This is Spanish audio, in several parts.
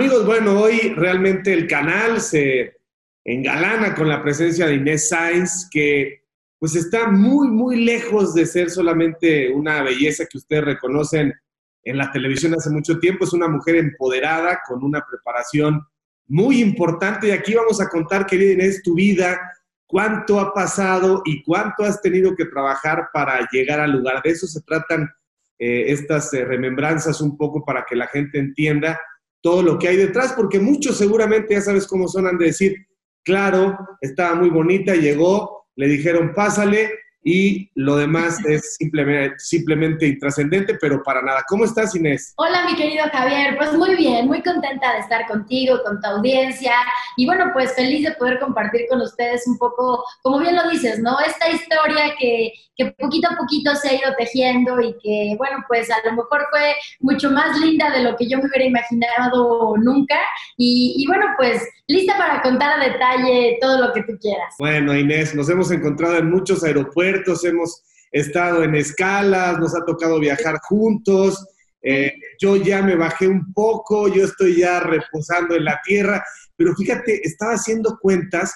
Amigos, bueno, hoy realmente el canal se engalana con la presencia de Inés Sainz, que pues está muy, muy lejos de ser solamente una belleza que ustedes reconocen en la televisión hace mucho tiempo. Es una mujer empoderada, con una preparación muy importante. Y aquí vamos a contar, querida Inés, tu vida, cuánto ha pasado y cuánto has tenido que trabajar para llegar al lugar. De eso se tratan eh, estas eh, remembranzas un poco para que la gente entienda todo lo que hay detrás, porque muchos seguramente ya sabes cómo son, han de decir, claro, estaba muy bonita, llegó, le dijeron, pásale, y lo demás es simplemente, simplemente intrascendente, pero para nada. ¿Cómo estás, Inés? Hola, mi querido Javier. Pues muy bien, muy contenta de estar contigo, con tu audiencia. Y bueno, pues feliz de poder compartir con ustedes un poco, como bien lo dices, ¿no? Esta historia que, que poquito a poquito se ha ido tejiendo y que, bueno, pues a lo mejor fue mucho más linda de lo que yo me hubiera imaginado nunca. Y, y bueno, pues lista para contar a detalle todo lo que tú quieras. Bueno, Inés, nos hemos encontrado en muchos aeropuertos hemos estado en escalas, nos ha tocado viajar juntos. Eh, yo ya me bajé un poco, yo estoy ya reposando en la tierra, pero fíjate, estaba haciendo cuentas,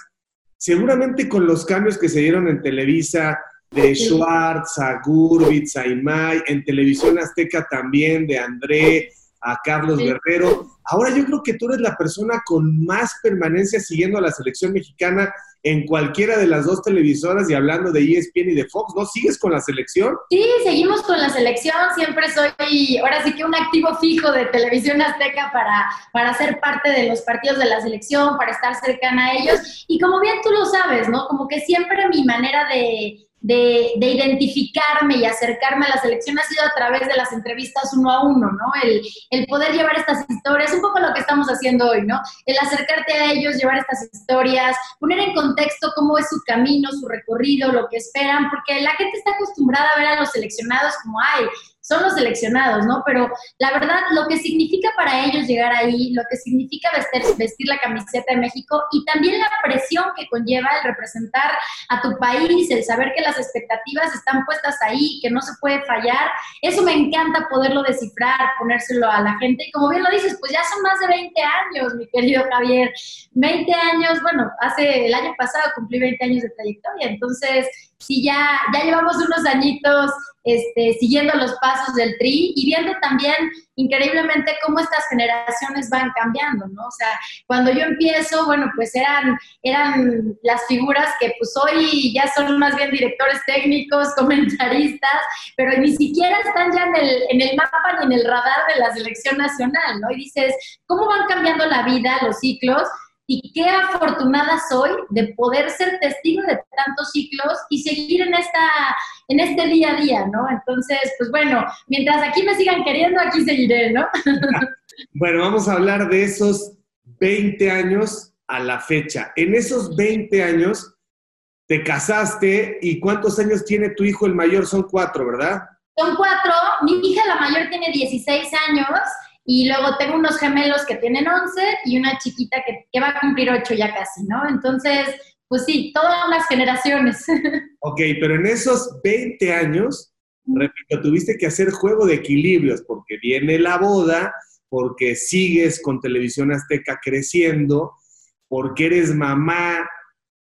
seguramente con los cambios que se dieron en Televisa, de Schwartz a Gurbitz a Imay, en Televisión Azteca también, de André a Carlos Guerrero. Ahora yo creo que tú eres la persona con más permanencia siguiendo a la selección mexicana en cualquiera de las dos televisoras y hablando de ESPN y de Fox, ¿no? ¿Sigues con la selección? Sí, seguimos con la selección, siempre soy, ahora sí que un activo fijo de Televisión Azteca para, para ser parte de los partidos de la selección, para estar cercana a ellos. Y como bien tú lo sabes, ¿no? Como que siempre mi manera de, de, identificarme y acercarme a la selección ha sido a través de las entrevistas uno a uno, ¿no? El, el, poder llevar estas historias, un poco lo que estamos haciendo hoy, ¿no? El acercarte a ellos, llevar estas historias, poner en contexto cómo es su camino, su recorrido, lo que esperan, porque la gente está acostumbrada a ver a los seleccionados como, ay, son los seleccionados, ¿no? Pero la verdad, lo que significa para ellos llegar ahí, lo que significa vestir, vestir la camiseta de México y también la presión que conlleva el representar a tu país, el saber que las expectativas están puestas ahí, que no se puede fallar, eso me encanta poderlo descifrar, ponérselo a la gente. Y como bien lo dices, pues ya son más de 20 años, mi querido Javier. 20 años, bueno, hace el año pasado cumplí 20 años de trayectoria, entonces sí ya, ya llevamos unos añitos este, siguiendo los pasos del TRI y viendo también increíblemente cómo estas generaciones van cambiando, ¿no? O sea, cuando yo empiezo, bueno, pues eran, eran las figuras que pues hoy ya son más bien directores técnicos, comentaristas, pero ni siquiera están ya en el, en el mapa ni en el radar de la selección nacional, ¿no? Y dices, ¿cómo van cambiando la vida, los ciclos? Y qué afortunada soy de poder ser testigo de tantos ciclos y seguir en, esta, en este día a día, ¿no? Entonces, pues bueno, mientras aquí me sigan queriendo, aquí seguiré, ¿no? bueno, vamos a hablar de esos 20 años a la fecha. En esos 20 años te casaste y ¿cuántos años tiene tu hijo? El mayor son cuatro, ¿verdad? Son cuatro. Mi hija, la mayor, tiene 16 años y luego tengo unos gemelos que tienen 11 y una chiquita que, va a cumplir 8 ya casi, ¿no? Entonces, pues sí, todas las generaciones. Ok, pero en esos 20 años, repito, tuviste que hacer juego de equilibrios porque viene la boda, porque sigues con Televisión Azteca creciendo, porque eres mamá.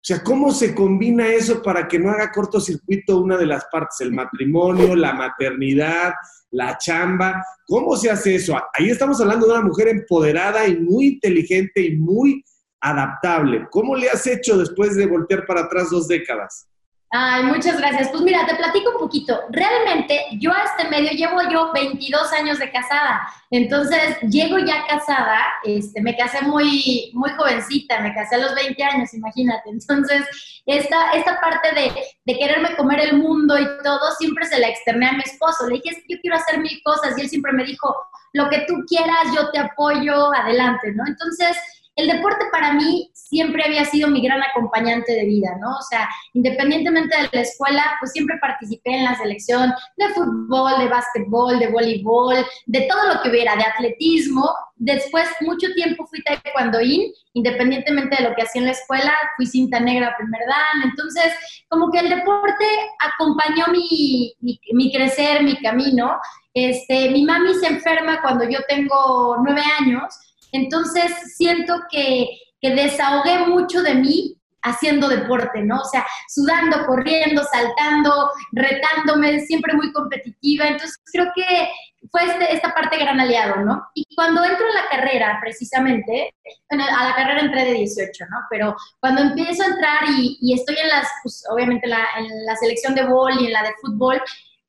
O sea, ¿cómo se combina eso para que no haga cortocircuito una de las partes, el matrimonio, la maternidad, la chamba. ¿Cómo se hace eso? Ahí estamos hablando de una mujer empoderada y muy inteligente y muy adaptable. ¿Cómo le has hecho después de voltear para atrás dos décadas? Ay, muchas gracias. Pues mira, te platico un poquito. Realmente yo a este medio llevo yo 22 años de casada. Entonces, llego ya casada, este, me casé muy, muy jovencita, me casé a los 20 años, imagínate. Entonces, esta, esta parte de, de quererme comer el mundo y todo, siempre se la externé a mi esposo. Le dije, es que yo quiero hacer mil cosas y él siempre me dijo, lo que tú quieras, yo te apoyo, adelante, ¿no? Entonces, el deporte para mí siempre había sido mi gran acompañante de vida, ¿no? O sea, independientemente de la escuela, pues siempre participé en la selección de fútbol, de básquetbol, de voleibol, de todo lo que hubiera, de atletismo. Después, mucho tiempo fui taekwondoín, independientemente de lo que hacía en la escuela, fui cinta negra primer dan. Entonces, como que el deporte acompañó mi, mi, mi crecer, mi camino. Este, mi mami se enferma cuando yo tengo nueve años Entonces siento que, que desahogué mucho de mí haciendo deporte, ¿no? O sea, sudando, corriendo, saltando, retándome, siempre muy competitiva. Entonces, creo que fue este, esta parte gran aliado, ¿no? Y cuando entro a la carrera, precisamente, bueno, a la carrera entré de 18, ¿no? Pero cuando empiezo a entrar y, estoy en las, pues, obviamente, la, en la selección de vol y en la de fútbol,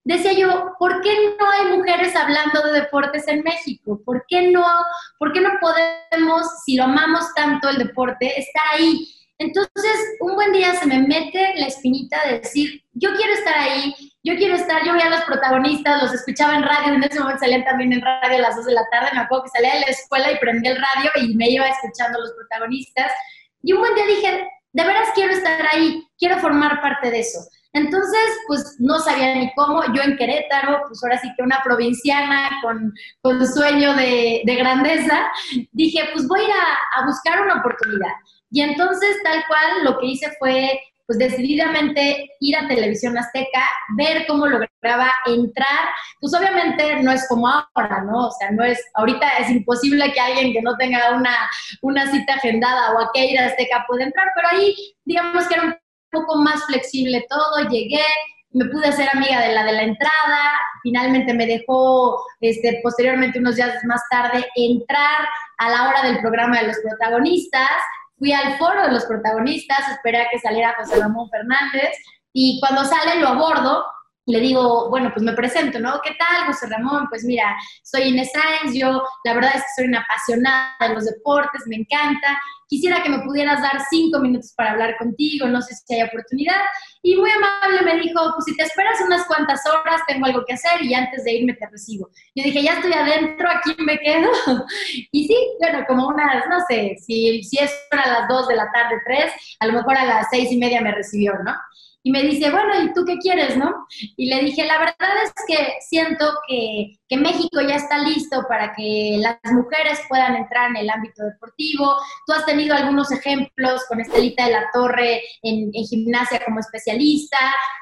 decía yo, ¿por qué no hay mujeres hablando de deportes en México? ¿Por qué no, por qué no podemos, si lo amamos tanto el deporte, estar ahí? Entonces, un buen día se me mete la espinita de decir, yo quiero estar ahí, yo quiero estar, yo veía a los protagonistas, los escuchaba en radio, en ese momento salían también en radio a las 2 de la tarde, me acuerdo que salía de la escuela y prendí el radio y me iba escuchando a los protagonistas. Y un buen día dije, de veras quiero estar ahí, quiero formar parte de eso. Entonces, pues no sabía ni cómo. Yo en Querétaro, pues ahora sí que una provinciana con, con sueño de, de, grandeza, dije, pues voy a ir a, a buscar una oportunidad. Y entonces, tal cual, lo que hice fue, pues decididamente ir a Televisión Azteca, ver cómo lograba entrar. Pues obviamente no es como ahora, ¿no? O sea, no es, ahorita es imposible que alguien que no tenga una, una cita agendada o a qué ir a Azteca pueda entrar, pero ahí, digamos que era un poco más flexible todo, llegué, me pude hacer amiga de la de la entrada, finalmente me dejó, este, posteriormente unos días más tarde, entrar a la hora del programa de los protagonistas, fui al foro de los protagonistas, esperé a que saliera José Ramón Fernández y cuando sale lo abordo le digo, bueno, pues me presento, ¿no? ¿Qué tal, José Ramón? Pues mira, soy Inés Sáenz, yo la verdad es que soy una apasionada de los deportes, me encanta. Quisiera que me pudieras dar cinco minutos para hablar contigo, no sé si hay oportunidad. Y muy amable me dijo, pues si te esperas unas cuantas horas, tengo algo que hacer y antes de irme te recibo. Yo dije, ya estoy adentro, aquí me quedo. y sí, bueno, como unas, no sé, si, si es a las dos de la tarde, tres, a lo mejor a las seis y media me recibió, ¿no? Y me dice, bueno, ¿y tú qué quieres, no? Y le dije, la verdad es que siento que, que, México ya está listo para que las mujeres puedan entrar en el ámbito deportivo. Tú has tenido algunos ejemplos con Estelita de la Torre en, gimnasia como especialista.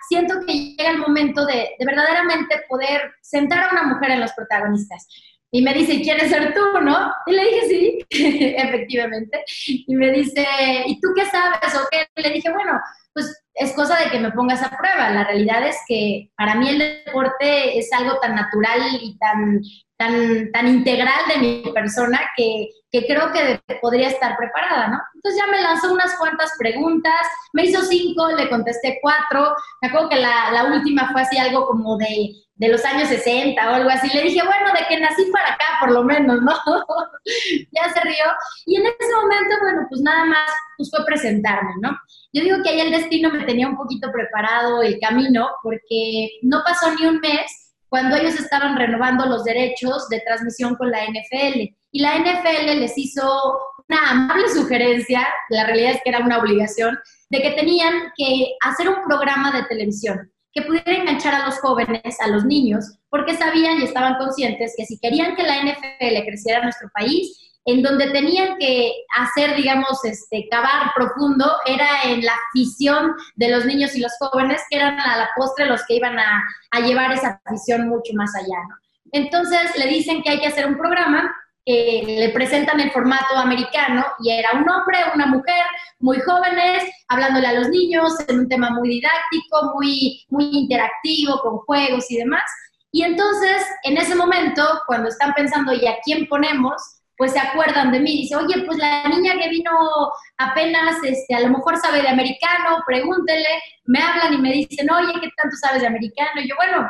Siento que llega el momento de, de verdaderamente poder sentar a una mujer en los protagonistas. Y me dice, ¿quieres ser tú, no? Y le dije, sí, efectivamente. Y me dice, ¿y tú qué sabes o qué? Y le dije, bueno, pues es cosa de que me pongas a prueba. La realidad es que para mí el deporte es algo tan natural y tan, tan, tan integral de mi persona que, que creo que podría estar preparada, ¿no? Entonces ya me lanzó unas cuantas preguntas, me hizo cinco, le contesté cuatro. Me acuerdo que la, la última fue así algo como de de los años 60 o algo así. Le dije, bueno, de que nací para acá, por lo menos, ¿no? ya se rió. Y en ese momento, bueno, pues nada más pues fue presentarme, ¿no? Yo digo que ahí el destino me tenía un poquito preparado el camino porque no pasó ni un mes cuando ellos estaban renovando los derechos de transmisión con la NFL. Y la NFL les hizo una amable sugerencia, la realidad es que era una obligación, de que tenían que hacer un programa de televisión que pudiera enganchar a los jóvenes, a los niños, porque sabían y estaban conscientes que si querían que la NFL creciera en nuestro país, en donde tenían que hacer, digamos, este, cavar profundo, era en la afición de los niños y los jóvenes, que eran a la postre los que iban a, a llevar esa afición mucho más allá, ¿no? Entonces le dicen que hay que hacer un programa que le presentan el formato americano y era un hombre, una mujer, muy jóvenes, hablándole a los niños en un tema muy didáctico, muy, muy interactivo, con juegos y demás. Y entonces, en ese momento, cuando están pensando, ¿y a quién ponemos? Pues se acuerdan de mí, dice, oye, pues la niña que vino apenas, este, a lo mejor sabe de americano, pregúntele, me hablan y me dicen, oye, ¿qué tanto sabes de americano? Y yo, bueno,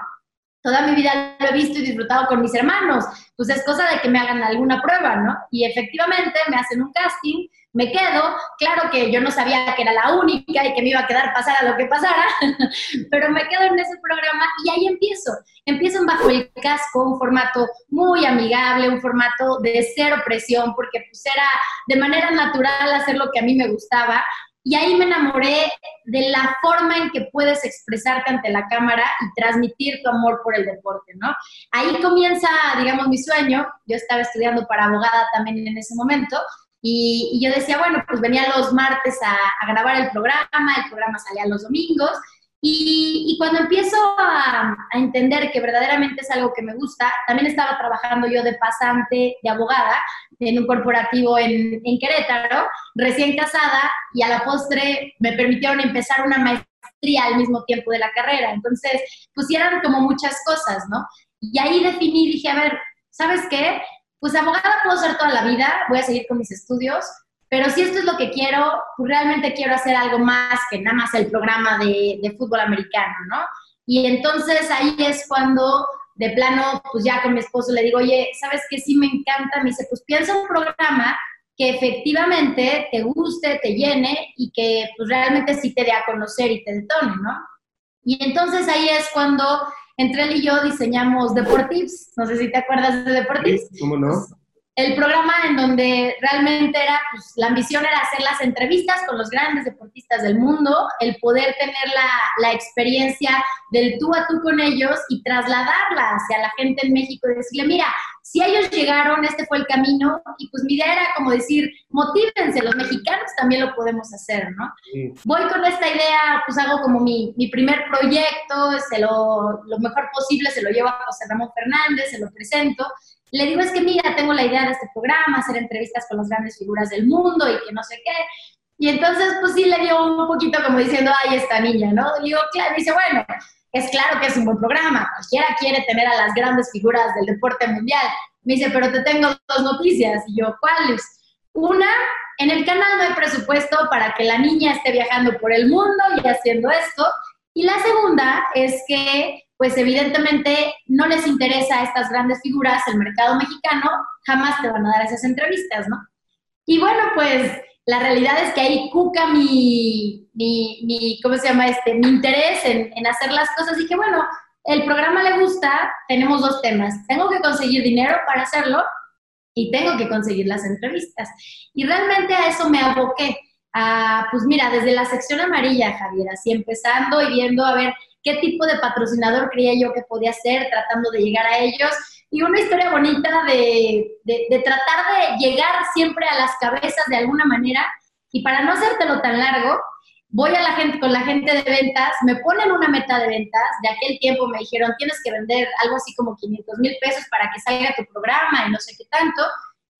toda mi vida lo he visto y disfrutado con mis hermanos, pues es cosa de que me hagan alguna prueba, ¿no? Y efectivamente me hacen un casting, me quedo, claro que yo no sabía que era la única y que me iba a quedar pasara lo que pasara, pero me quedo en ese programa y ahí empiezo. Empiezo bajo el casco, un formato muy amigable, un formato de cero presión, porque pues era de manera natural hacer lo que a mí me gustaba y ahí me enamoré de la forma en que puedes expresarte ante la cámara y transmitir tu amor por el deporte, ¿no? Ahí comienza, digamos, mi sueño. Yo estaba estudiando para abogada también en ese momento y, yo decía, bueno, pues venía los martes a, grabar el programa, el programa salía los domingos Y, cuando empiezo a, entender que verdaderamente es algo que me gusta, también estaba trabajando yo de pasante, de abogada, en un corporativo en, en Querétaro, recién casada, y a la postre me permitieron empezar una maestría al mismo tiempo de la carrera. Entonces, pusieron como muchas cosas, ¿no? Y ahí definí, dije, a ver, ¿sabes qué? Pues abogada puedo ser toda la vida, voy a seguir con mis estudios, pero si esto es lo que quiero, pues realmente quiero hacer algo más que nada más el programa de, de fútbol americano, ¿no? Y entonces ahí es cuando de plano, pues ya con mi esposo le digo, oye, ¿sabes qué? Sí me encanta. Me dice, pues piensa un programa que efectivamente te guste, te llene y que pues realmente sí te dé a conocer y te detone, ¿no? Y entonces ahí es cuando entre él y yo diseñamos Deportives. No sé si te acuerdas de Deportives. ¿Cómo no? El programa en donde realmente era, pues la ambición era hacer las entrevistas con los grandes deportistas del mundo, el poder tener la, la, experiencia del tú a tú con ellos y trasladarla hacia la gente en México y decirle, mira, si ellos llegaron, este fue el camino, y pues mi idea era como decir, motívense, los mexicanos también lo podemos hacer, ¿no? Voy con esta idea, pues hago como mi, mi primer proyecto, se lo, lo mejor posible, se lo llevo a José Ramón Fernández, se lo presento, le digo, es que mira, tengo la idea de este programa, hacer entrevistas con las grandes figuras del mundo y que no sé qué. Y entonces, pues sí, le dio un poquito como diciendo, ay, esta niña, ¿no? Le digo, claro, dice, bueno, es claro que es un buen programa, cualquiera quiere tener a las grandes figuras del deporte mundial. Me dice, pero te tengo dos noticias. Y yo, ¿cuáles? Una, en el canal no hay presupuesto para que la niña esté viajando por el mundo y haciendo esto. Y la segunda es que pues evidentemente no les interesa a estas grandes figuras el mercado mexicano, jamás te van a dar esas entrevistas, ¿no? Y bueno, pues la realidad es que ahí cuca mi, mi, ¿cómo se llama? Este, mi interés en, en hacer las cosas. Y que bueno, el programa le gusta, tenemos dos temas. Tengo que conseguir dinero para hacerlo y tengo que conseguir las entrevistas. Y realmente a eso me aboqué. A, pues mira, desde la sección amarilla, Javier, así empezando y viendo, a ver, qué tipo de patrocinador creía yo que podía ser, tratando de llegar a ellos. Y una historia bonita de, de, tratar de llegar siempre a las cabezas de alguna manera. Y para no hacértelo tan largo, voy a la gente, con la gente de ventas, me ponen una meta de ventas, de aquel tiempo me dijeron, tienes que vender algo así como 500 mil pesos para que salga tu programa y no sé qué tanto.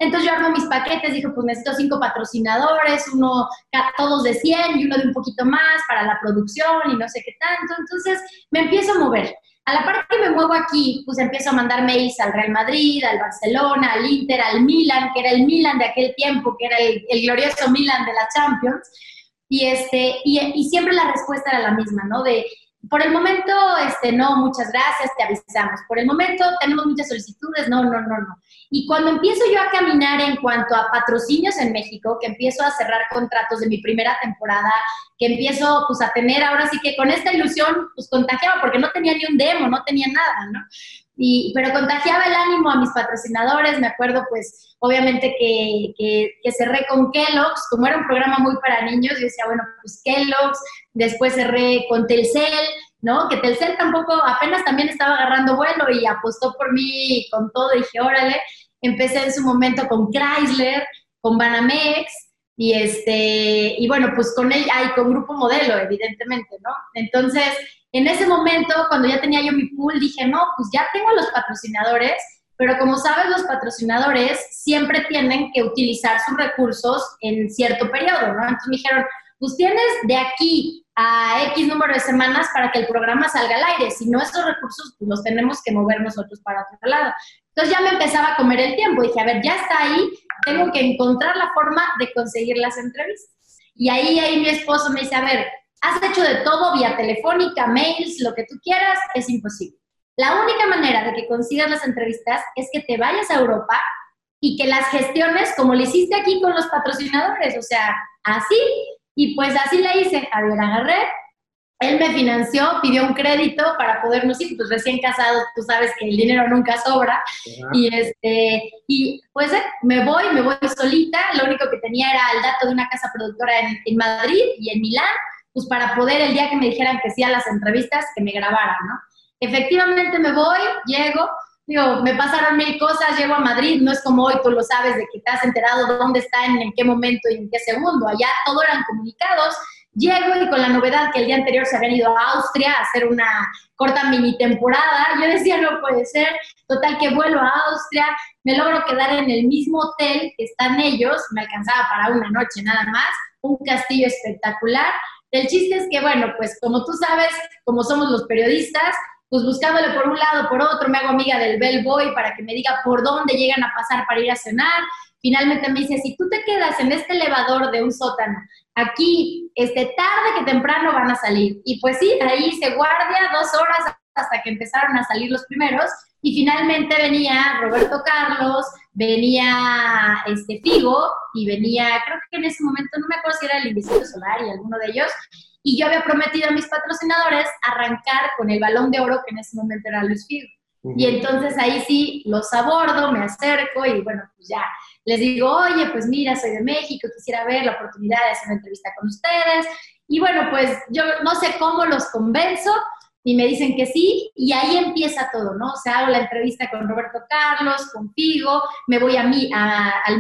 Entonces yo armo mis paquetes, dije, pues necesito cinco patrocinadores, uno, todos de 100 y uno de un poquito más para la producción y no sé qué tanto. Entonces me empiezo a mover. A la parte que me muevo aquí, pues empiezo a mandar mails al Real Madrid, al Barcelona, al Inter, al Milan, que era el Milan de aquel tiempo, que era el, glorioso Milan de la Champions. Y, este, y, y siempre la respuesta era la misma, ¿no? De, por el momento, este, no, muchas gracias, te avisamos. Por el momento tenemos muchas solicitudes, no, no, no, no. Y cuando empiezo yo a caminar en cuanto a patrocinios en México, que empiezo a cerrar contratos de mi primera temporada, que empiezo pues a tener ahora sí que con esta ilusión pues contagiaba, porque no tenía ni un demo, no tenía nada, ¿no? Y, pero contagiaba el ánimo a mis patrocinadores, me acuerdo pues obviamente que, que, cerré con Kellogg's, como era un programa muy para niños, yo decía, bueno, pues Kellogg's, después cerré con Telcel, ¿no? Que Telcel tampoco, apenas también estaba agarrando vuelo y apostó por mí con todo, dije, órale, empecé en su momento con Chrysler, con Banamex, y este, y bueno, pues con ella y con Grupo Modelo, evidentemente, ¿no? Entonces, en ese momento, cuando ya tenía yo mi pool, dije, no, pues ya tengo los patrocinadores, pero como sabes, los patrocinadores siempre tienen que utilizar sus recursos en cierto periodo, ¿no? Entonces me dijeron, pues tienes de aquí a X número de semanas para que el programa salga al aire, si no esos recursos pues, los tenemos que mover nosotros para otro lado. Entonces ya me empezaba a comer el tiempo, dije, a ver, ya está ahí, tengo que encontrar la forma de conseguir las entrevistas. Y ahí, ahí mi esposo me dice, a ver, has hecho de todo vía telefónica, mails, lo que tú quieras, es imposible. La única manera de que consigas las entrevistas es que te vayas a Europa y que las gestiones como lo hiciste aquí con los patrocinadores, o sea, así. Y pues así le hice, Javier agarré, él me financió, pidió un crédito para podernos ir, pues recién casados, tú sabes que el dinero nunca sobra, y este, y pues eh, me voy, me voy solita, lo único que tenía era el dato de una casa productora en, en Madrid y en Milán, pues para poder el día que me dijeran que sí a las entrevistas, que me grabaran, ¿no? Efectivamente me voy, llego, digo, me pasaron mil cosas, llego a Madrid, no es como hoy, tú lo sabes, de que te has enterado dónde está, en, qué momento y en qué segundo. Allá todo eran comunicados, Llego y con la novedad que el día anterior se habían ido a Austria a hacer una corta mini temporada, yo decía, no puede ser, total que vuelo a Austria, me logro quedar en el mismo hotel que están ellos, me alcanzaba para una noche nada más, un castillo espectacular. El chiste es que, bueno, pues como tú sabes, como somos los periodistas, pues buscándole por un lado, por otro, me hago amiga del bellboy para que me diga por dónde llegan a pasar para ir a cenar, finalmente me dice, si tú te quedas en este elevador de un sótano, aquí, este, tarde que temprano van a salir. Y pues sí, ahí hice guardia dos horas hasta que empezaron a salir los primeros. Y finalmente venía Roberto Carlos, venía este Figo y venía, creo que en ese momento, no me acuerdo si era el Invisible Solar y alguno de ellos. Y yo había prometido a mis patrocinadores arrancar con el balón de oro que en ese momento era Luis Figo. Y entonces ahí sí los abordo, me acerco y bueno, pues ya les digo, oye, pues mira, soy de México, quisiera ver la oportunidad de hacer una entrevista con ustedes. Y bueno, pues yo no sé cómo los convenzo y me dicen que sí y ahí empieza todo, ¿no? O sea, hago la entrevista con Roberto Carlos, con Figo, me voy a, mí,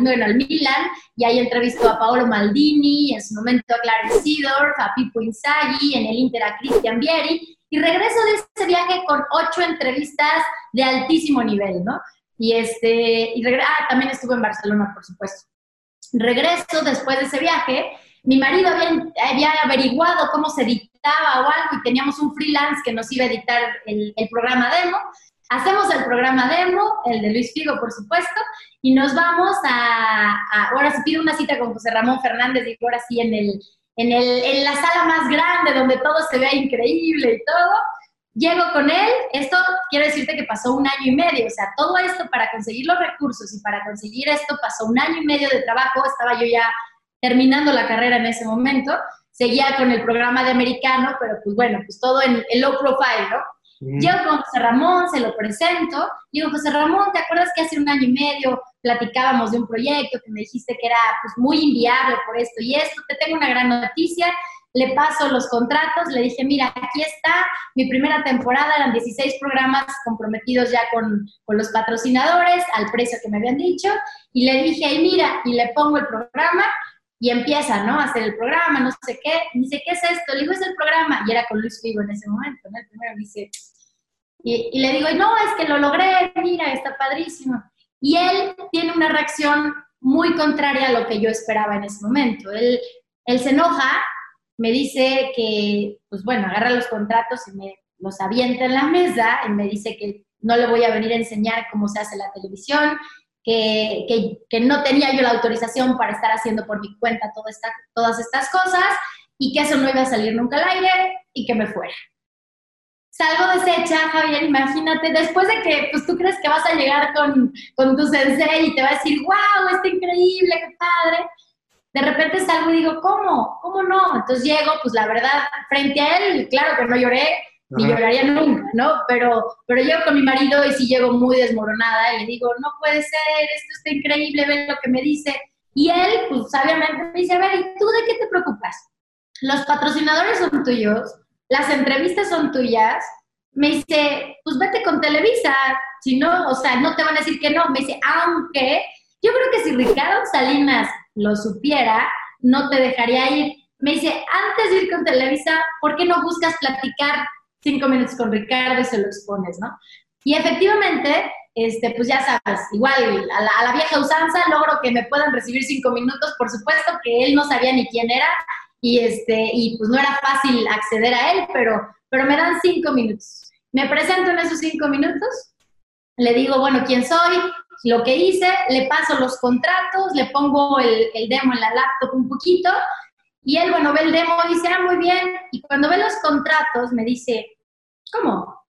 bueno, al Milan y ahí entrevisto a Paolo Maldini, en su momento a Clarence Seedorf, a Pipo Inzaghi, en el Inter a Cristian Vieri y regreso de ese viaje con ocho entrevistas de altísimo nivel, ¿no? Y, este, y ah, también estuve en Barcelona, por supuesto. Regreso después de ese viaje. Mi marido había, averiguado cómo se editaba o algo y teníamos un freelance que nos iba a editar el, programa demo. Hacemos el programa demo, el de Luis Figo, por supuesto, y nos vamos a, ahora se pide una cita con José Ramón Fernández, y ahora sí en, el, en, el, en la sala más grande donde todo se vea increíble y todo Llego con él, esto quiero decirte que pasó un año y medio, o sea, todo esto para conseguir los recursos y para conseguir esto pasó un año y medio de trabajo, estaba yo ya terminando la carrera en ese momento, seguía con el programa de americano, pero pues bueno, pues todo en, el low profile, ¿no? Llego con José Ramón, se lo presento, digo, José Ramón, ¿te acuerdas que hace un año y medio platicábamos de un proyecto que me dijiste que era pues muy inviable por esto y esto? Te tengo una gran noticia, le paso los contratos, le dije, mira, aquí está, mi primera temporada eran 16 programas comprometidos ya con, los patrocinadores al precio que me habían dicho, y le dije, y mira, y le pongo el programa y empieza, ¿no? A hacer el programa, no sé qué, y dice, ¿qué es esto? Le digo, es el programa, y era con Luis Figo en ese momento, ¿no? El primero dice, y, y le digo, no, es que lo logré, mira, está padrísimo. Y él tiene una reacción muy contraria a lo que yo esperaba en ese momento. Él, él se enoja me dice que, pues bueno, agarra los contratos y me los avienta en la mesa y me dice que no le voy a venir a enseñar cómo se hace la televisión, que, que, no tenía yo la autorización para estar haciendo por mi cuenta todas estas cosas y que eso no iba a salir nunca al aire y que me fuera. Salgo deshecha, Javier, imagínate, después de que pues, tú crees que vas a llegar con, con tu sensei y te va a decir, wow, está increíble, qué padre de repente salgo y digo, ¿cómo? ¿Cómo no? Entonces llego, pues la verdad, frente a él, claro que no lloré, ni lloraría nunca, ¿no? Pero, pero llego con mi marido y sí llego muy desmoronada y le digo, no puede ser, esto está increíble, ven lo que me dice. Y él, pues sabiamente me dice, a ver, ¿y tú de qué te preocupas? Los patrocinadores son tuyos, las entrevistas son tuyas. Me dice, pues vete con Televisa, si no, o sea, no te van a decir que no. Me dice, aunque yo creo que si Ricardo Salinas lo supiera, no te dejaría ir. Me dice, antes de ir con Televisa, ¿por qué no buscas platicar cinco minutos con Ricardo y se lo expones, no? Y efectivamente, este, pues ya sabes, igual a la, vieja usanza logro que me puedan recibir cinco minutos, por supuesto que él no sabía ni quién era y, este, y pues no era fácil acceder a él, pero, pero me dan cinco minutos. Me presento en esos cinco minutos, le digo, bueno, ¿quién soy? lo que hice, le paso los contratos, le pongo el, demo en la laptop un poquito y él, bueno, ve el demo y dice, ah, muy bien. Y cuando ve los contratos me dice, ¿cómo?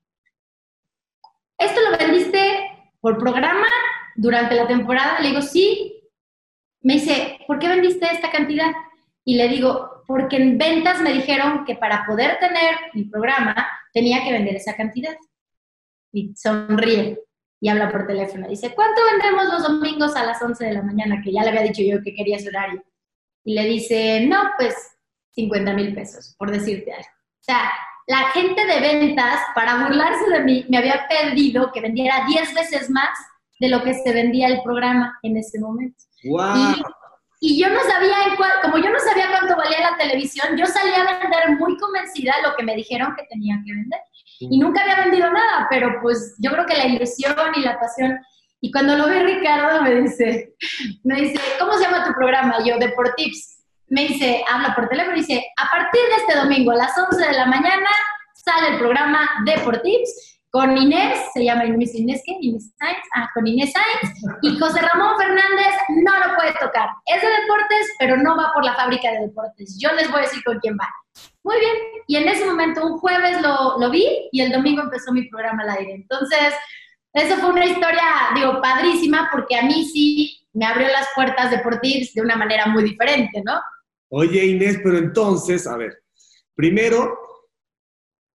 ¿Esto lo vendiste por programa durante la temporada? Le digo, sí. Me dice, ¿por qué vendiste esta cantidad? Y le digo, porque en ventas me dijeron que para poder tener mi programa tenía que vender esa cantidad. Y sonríe y habla por teléfono. Dice, ¿cuánto vendemos los domingos a las 11 de la mañana? Que ya le había dicho yo que quería ese horario. Y le dice, no, pues 50 mil pesos, por decirte algo. O sea, la gente de ventas, para burlarse de mí, me había pedido que vendiera 10 veces más de lo que se vendía el programa en ese momento. ¡Wow! y yo no sabía, en cuál, como yo no sabía cuánto valía la televisión, yo salía a vender muy convencida lo que me dijeron que tenía que vender. Y nunca había vendido nada, pero pues yo creo que la ilusión y la pasión. Y cuando lo ve Ricardo me dice, me dice, ¿cómo se llama tu programa? Yo, Deportips. Me dice, habla por teléfono y dice, a partir de este domingo a las 11 de la mañana sale el programa Deportips con Inés, se llama Inés, Inés ¿qué? Inés Sainz, ah, con Inés Sainz, y José Ramón Fernández no lo puede tocar. Es de deportes, pero no va por la fábrica de deportes. Yo les voy a decir con quién va. Muy bien, y en ese momento, un jueves lo, lo vi y el domingo empezó mi programa al aire. Entonces, eso fue una historia, digo, padrísima, porque a mí sí me abrió las puertas deportivas de una manera muy diferente, ¿no? Oye, Inés, pero entonces, a ver, primero,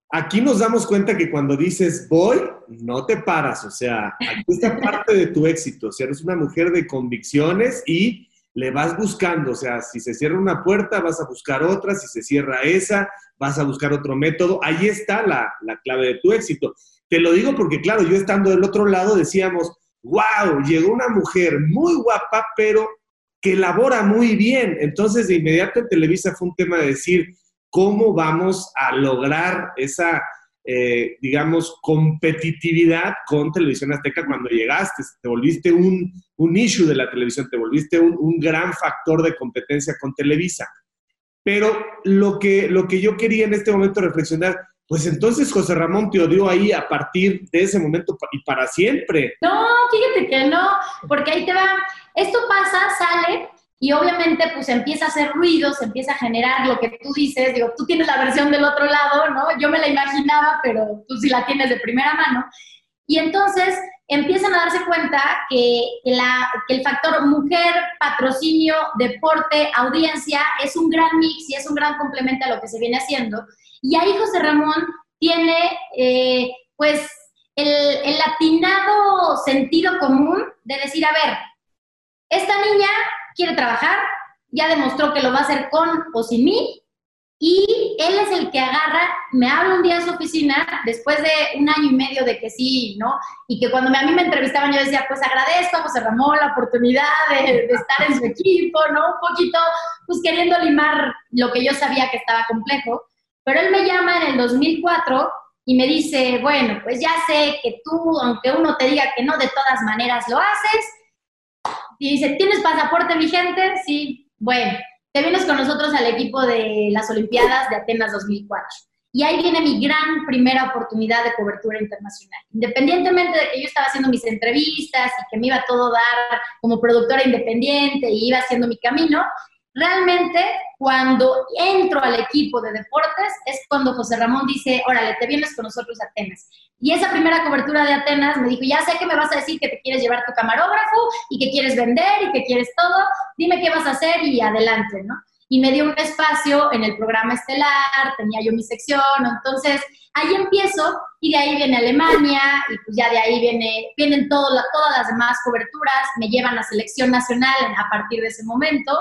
Aquí nos damos cuenta que cuando dices voy, no te paras, o sea, aquí está parte de tu éxito, o sea, eres una mujer de convicciones y le vas buscando, o sea, si se cierra una puerta, vas a buscar otra, si se cierra esa, vas a buscar otro método, ahí está la, la clave de tu éxito. Te lo digo porque, claro, yo estando del otro lado decíamos, wow, llegó una mujer muy guapa, pero que labora muy bien. Entonces, de inmediato en Televisa fue un tema de decir, cómo vamos a lograr esa, eh, digamos, competitividad con Televisión Azteca cuando llegaste. Te volviste un, un issue de la televisión, te volviste un, un, gran factor de competencia con Televisa. Pero lo que, lo que yo quería en este momento reflexionar, pues entonces José Ramón te odió ahí a partir de ese momento y para siempre. No, fíjate que no, porque ahí te va, esto pasa, sale y obviamente pues empieza a hacer ruido, se empieza a generar lo que tú dices, digo, tú tienes la versión del otro lado, ¿no? Yo me la imaginaba, pero tú sí la tienes de primera mano. Y entonces empiezan a darse cuenta que, el factor mujer, patrocinio, deporte, audiencia es un gran mix y es un gran complemento a lo que se viene haciendo. Y ahí José Ramón tiene eh, pues el, el latinado sentido común de decir, a ver, esta niña quiere trabajar, ya demostró que lo va a hacer con o sin mí, y él es el que agarra, me habla un día en su oficina, después de un año y medio de que sí, ¿no? Y que cuando a mí me entrevistaban yo decía, pues agradezco a José Ramón la oportunidad de, estar en su equipo, ¿no? Un poquito, pues queriendo limar lo que yo sabía que estaba complejo. Pero él me llama en el 2004 y me dice, bueno, pues ya sé que tú, aunque uno te diga que no, de todas maneras lo haces, y dice, ¿tienes pasaporte vigente? Sí. Bueno, te vienes con nosotros al equipo de las Olimpiadas de Atenas 2004. Y ahí viene mi gran primera oportunidad de cobertura internacional. Independientemente de que yo estaba haciendo mis entrevistas y que me iba todo a dar como productora independiente y iba haciendo mi camino, realmente cuando entro al equipo de deportes es cuando José Ramón dice, órale, te vienes con nosotros a Atenas. Y esa primera cobertura de Atenas me dijo, ya sé que me vas a decir que te quieres llevar tu camarógrafo y que quieres vender y que quieres todo, dime qué vas a hacer y adelante, ¿no? Y me dio un espacio en el programa estelar, tenía yo mi sección, entonces ahí empiezo y de ahí viene Alemania y pues ya de ahí viene, vienen todo, todas las demás coberturas, me llevan a selección nacional a partir de ese momento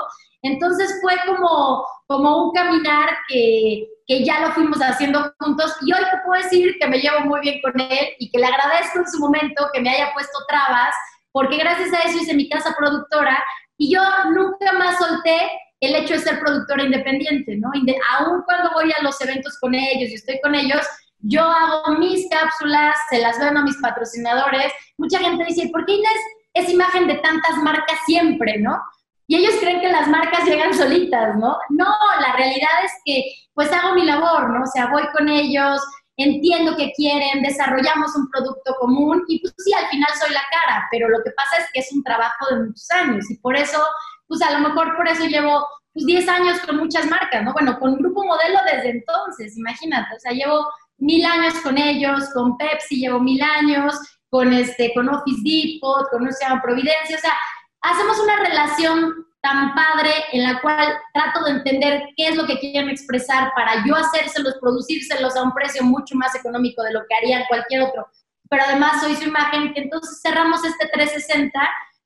entonces fue como, como un caminar que, que ya lo fuimos haciendo juntos y hoy te puedo decir que me llevo muy bien con él y que le agradezco en su momento que me haya puesto trabas, porque gracias a eso hice mi casa productora y yo nunca más solté el hecho de ser productora independiente, ¿no? aún cuando voy a los eventos con ellos y estoy con ellos, yo hago mis cápsulas, se las veo a mis patrocinadores. Mucha gente dice, ¿por qué Inés es imagen de tantas marcas siempre, no? Y ellos creen que las marcas llegan solitas, ¿no? No, la realidad es que pues hago mi labor, ¿no? O sea, voy con ellos, entiendo que quieren, desarrollamos un producto común y pues sí, al final soy la cara, pero lo que pasa es que es un trabajo de muchos años y por eso, pues a lo mejor por eso llevo pues 10 años con muchas marcas, ¿no? Bueno, con Grupo Modelo desde entonces, imagínate, o sea, llevo mil años con ellos, con Pepsi llevo mil años, con, este, con Office Depot, con Ocean Providencia, o sea, hacemos una relación tan padre en la cual trato de entender qué es lo que quieren expresar para yo hacérselos, producírselos a un precio mucho más económico de lo que haría cualquier otro. Pero además soy su imagen, que entonces cerramos este 360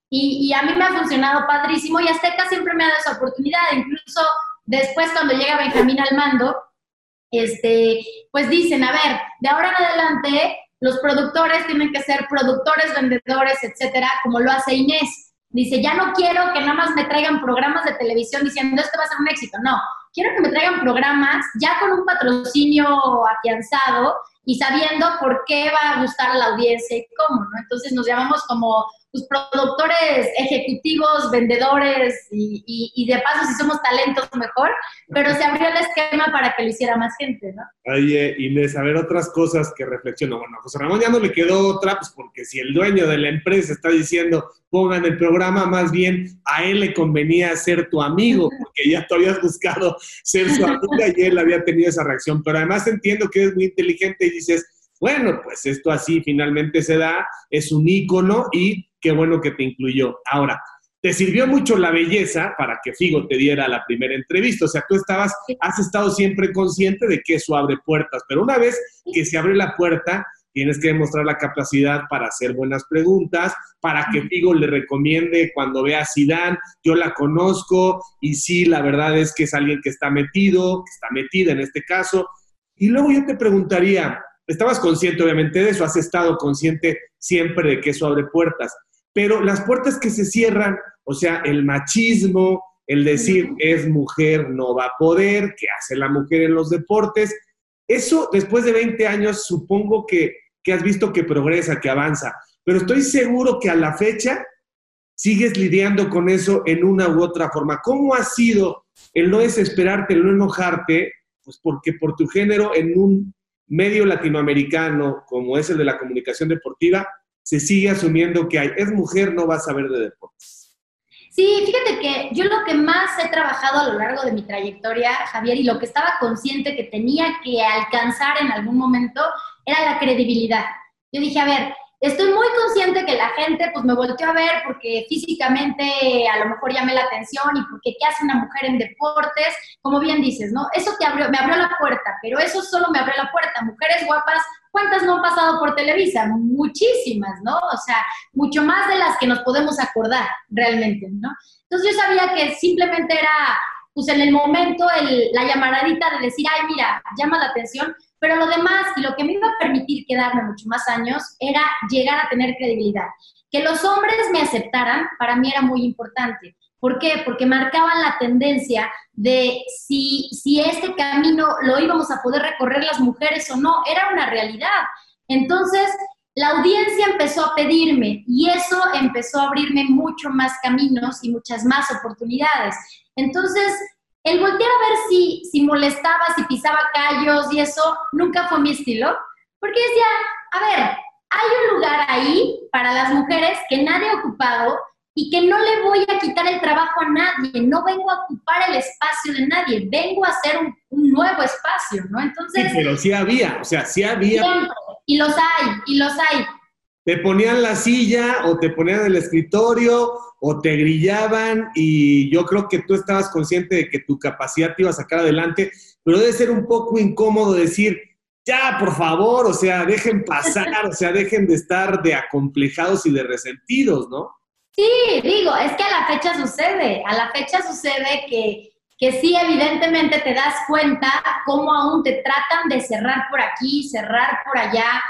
y, y, a mí me ha funcionado padrísimo y Azteca siempre me ha dado esa oportunidad, incluso después cuando llega Benjamín al mando, este, pues dicen, a ver, de ahora en adelante los productores tienen que ser productores, vendedores, etcétera, como lo hace Inés Dice, ya no quiero que nada más me traigan programas de televisión diciendo esto va a ser un éxito. No, quiero que me traigan programas ya con un patrocinio afianzado y sabiendo por qué va a gustar a la audiencia y cómo, ¿no? Entonces nos llamamos como pues, productores ejecutivos, vendedores y, y, de paso si somos talentos mejor, pero se abrió el esquema para que lo hiciera más gente, ¿no? Oye, Inés, a ver otras cosas que reflexiono. Bueno, José Ramón ya no le quedó otra, pues porque si el dueño de la empresa está diciendo pongan el programa, más bien a él le convenía ser tu amigo, porque ya tú habías buscado ser su amiga y él había tenido esa reacción. Pero además entiendo que eres muy inteligente y dices, bueno, pues esto así finalmente se da, es un ícono y qué bueno que te incluyó. Ahora, te sirvió mucho la belleza para que Figo te diera la primera entrevista. O sea, tú estabas, has estado siempre consciente de que eso abre puertas, pero una vez que se abre la puerta, tienes que demostrar la capacidad para hacer buenas preguntas, para que Figo le recomiende cuando vea a Zidane, yo la conozco y sí, la verdad es que es alguien que está metido, que está metida en este caso. Y luego yo te preguntaría, estabas consciente obviamente de eso, has estado consciente siempre de que eso abre puertas, pero las puertas que se cierran, o sea, el machismo, el decir es mujer, no va a poder, ¿qué hace la mujer en los deportes? Eso después de 20 años supongo que, que has visto que progresa, que avanza, pero estoy seguro que a la fecha sigues lidiando con eso en una u otra forma. ¿Cómo ha sido el no desesperarte, el no enojarte? Pues porque por tu género en un medio latinoamericano como es el de la comunicación deportiva, se sigue asumiendo que hay, es mujer, no va a saber de deportes. Sí, fíjate que yo lo que más he trabajado a lo largo de mi trayectoria, Javier, y lo que estaba consciente que tenía que alcanzar en algún momento era la credibilidad. Yo dije, a ver, Estoy muy consciente que la gente pues me volteó a ver porque físicamente a lo mejor llamé la atención y porque qué hace una mujer en deportes, como bien dices, ¿no? Eso te abrió, me abrió la puerta, pero eso solo me abrió la puerta. Mujeres guapas, ¿cuántas no han pasado por Televisa? Muchísimas, ¿no? O sea, mucho más de las que nos podemos acordar realmente, ¿no? Entonces yo sabía que simplemente era, pues en el momento, el, la llamaradita de decir, ay, mira, llama la atención, pero lo demás y lo que me iba a permitir quedarme mucho más años era llegar a tener credibilidad. Que los hombres me aceptaran, para mí era muy importante. ¿Por qué? Porque marcaban la tendencia de si, si este camino lo íbamos a poder recorrer las mujeres o no, era una realidad. Entonces, la audiencia empezó a pedirme y eso empezó a abrirme mucho más caminos y muchas más oportunidades. Entonces, el voltear a ver si, si molestaba, si pisaba callos y eso, nunca fue mi estilo, porque decía, a ver, hay un lugar ahí para las mujeres que nadie ha ocupado y que no le voy a quitar el trabajo a nadie, no vengo a ocupar el espacio de nadie, vengo a hacer un, nuevo espacio, ¿no? Entonces... Sí, pero sí había, o sea, sí había... y los hay, y los hay. Te ponían la silla o te ponían el escritorio o te grillaban y yo creo que tú estabas consciente de que tu capacidad te iba a sacar adelante, pero debe ser un poco incómodo decir, ya, por favor, o sea, dejen pasar, o sea, dejen de estar de acomplejados y de resentidos, ¿no? Sí, digo, es que a la fecha sucede, a la fecha sucede que, que sí, evidentemente te das cuenta cómo aún te tratan de cerrar por aquí, cerrar por allá,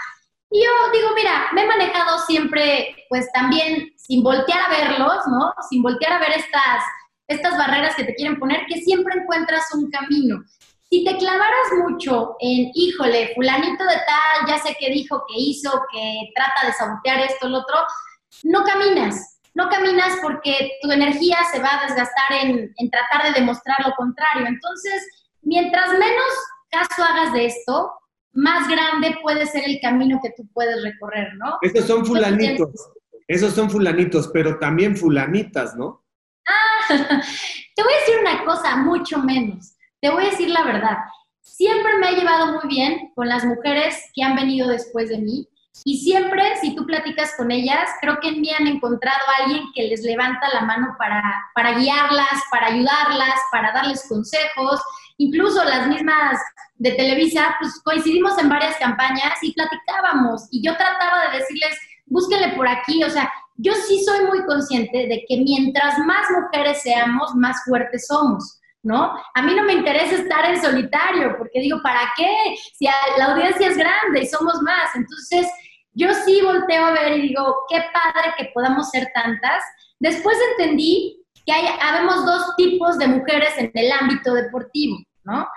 y yo digo, mira, me he manejado siempre, pues también sin voltear a verlos, ¿no? Sin voltear a ver estas, estas barreras que te quieren poner, que siempre encuentras un camino. Si te clavaras mucho en, híjole, fulanito de tal, ya sé qué dijo, qué hizo, que trata de sabotear esto, lo otro, no caminas. No caminas porque tu energía se va a desgastar en, en tratar de demostrar lo contrario. Entonces, mientras menos caso hagas de esto, más grande puede ser el camino que tú puedes recorrer, ¿no? Esos son fulanitos, esos son fulanitos, pero también fulanitas, ¿no? Ah, te voy a decir una cosa, mucho menos. Te voy a decir la verdad. Siempre me he llevado muy bien con las mujeres que han venido después de mí y siempre, si tú platicas con ellas, creo que en mí han encontrado a alguien que les levanta la mano para, para guiarlas, para ayudarlas, para darles consejos. Incluso las mismas de Televisa, pues coincidimos en varias campañas y platicábamos y yo trataba de decirles, búsquenle por aquí, o sea, yo sí soy muy consciente de que mientras más mujeres seamos, más fuertes somos. ¿no? A mí no me interesa estar en solitario, porque digo, ¿para qué? Si la audiencia es grande y somos más. Entonces, yo sí volteo a ver y digo, qué padre que podamos ser tantas. Después entendí que hay, habemos dos tipos de mujeres en el ámbito deportivo, ¿no?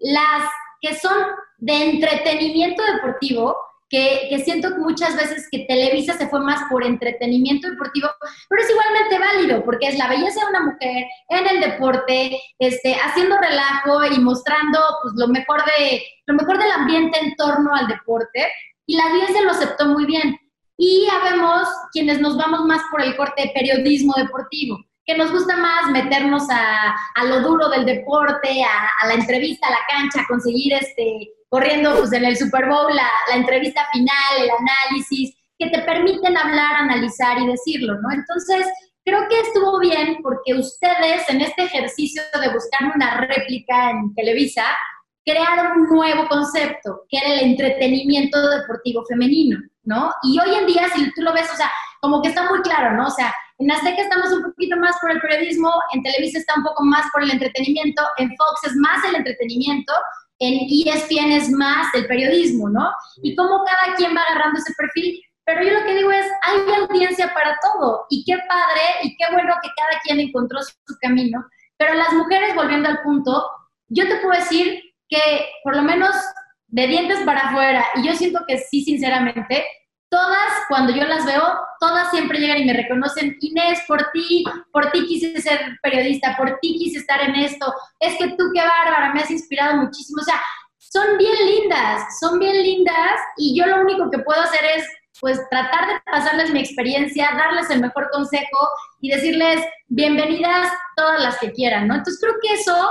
Las que son de entretenimiento deportivo, que, siento que muchas veces que Televisa se fue más por entretenimiento deportivo, pero es igualmente válido, porque es la belleza de una mujer en el deporte, este, haciendo relajo y mostrando pues, lo, mejor de, lo mejor del ambiente en torno al deporte, y la 10 se lo aceptó muy bien. Y habemos quienes nos vamos más por el corte de periodismo deportivo, que nos gusta más meternos a, a lo duro del deporte, a, a, la entrevista, a la cancha, a conseguir este, corriendo pues, en el Super Bowl la, la entrevista final, el análisis, que te permiten hablar, analizar y decirlo, ¿no? Entonces, creo que estuvo bien porque ustedes en este ejercicio de buscar una réplica en Televisa, crearon un nuevo concepto, que era el entretenimiento deportivo femenino, ¿no? Y hoy en día, si tú lo ves, o sea, como que está muy claro, ¿no? O sea, en Azteca estamos un poquito más por el periodismo, en Televisa está un poco más por el entretenimiento, en Fox es más el entretenimiento, en ESPN es más el periodismo, ¿no? Y cómo cada quien va agarrando ese perfil. Pero yo lo que digo es, hay audiencia para todo. Y qué padre y qué bueno que cada quien encontró su camino. Pero las mujeres, volviendo al punto, yo te puedo decir que por lo menos de dientes para afuera, y yo siento que sí, sinceramente, todas, cuando yo las veo, todas siempre llegan y me reconocen, Inés, por ti, por ti quise ser periodista, por ti quise estar en esto, es que tú qué bárbara, me has inspirado muchísimo, o sea, son bien lindas, son bien lindas y yo lo único que puedo hacer es pues tratar de pasarles mi experiencia, darles el mejor consejo y decirles bienvenidas todas las que quieran, ¿no? Entonces creo que eso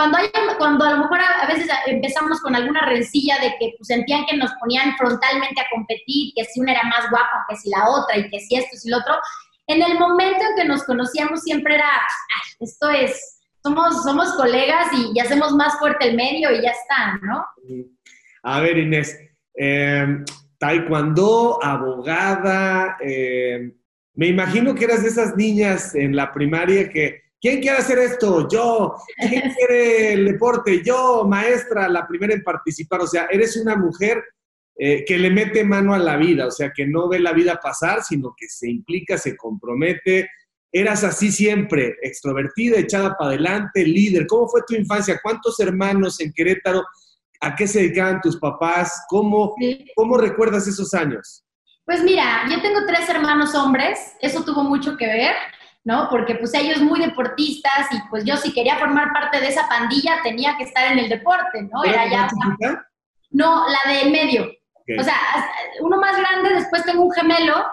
cuando, hay, cuando a lo mejor a, veces empezamos con alguna rencilla de que pues, sentían que nos ponían frontalmente a competir, que si una era más guapa que si la otra y que si esto si lo otro, en el momento en que nos conocíamos siempre era, esto es, somos, somos colegas y, hacemos más fuerte el medio y ya está, ¿no? A ver, Inés, eh, taekwondo, abogada, eh, me imagino que eras de esas niñas en la primaria que ¿Quién quiere hacer esto? Yo. ¿Quién quiere el deporte? Yo, maestra, la primera en participar. O sea, eres una mujer eh, que le mete mano a la vida, o sea, que no ve la vida pasar, sino que se implica, se compromete. Eras así siempre, extrovertida, echada para adelante, líder. ¿Cómo fue tu infancia? ¿Cuántos hermanos en Querétaro? ¿A qué se dedicaban tus papás? ¿Cómo, ¿Cómo recuerdas esos años? Pues mira, yo tengo tres hermanos hombres, eso tuvo mucho que ver. ¿No? Porque pues ellos muy deportistas y pues yo si quería formar parte de esa pandilla tenía que estar en el deporte, ¿no? Era ya... No, la de medio. O sea, uno más grande, después tengo un gemelo,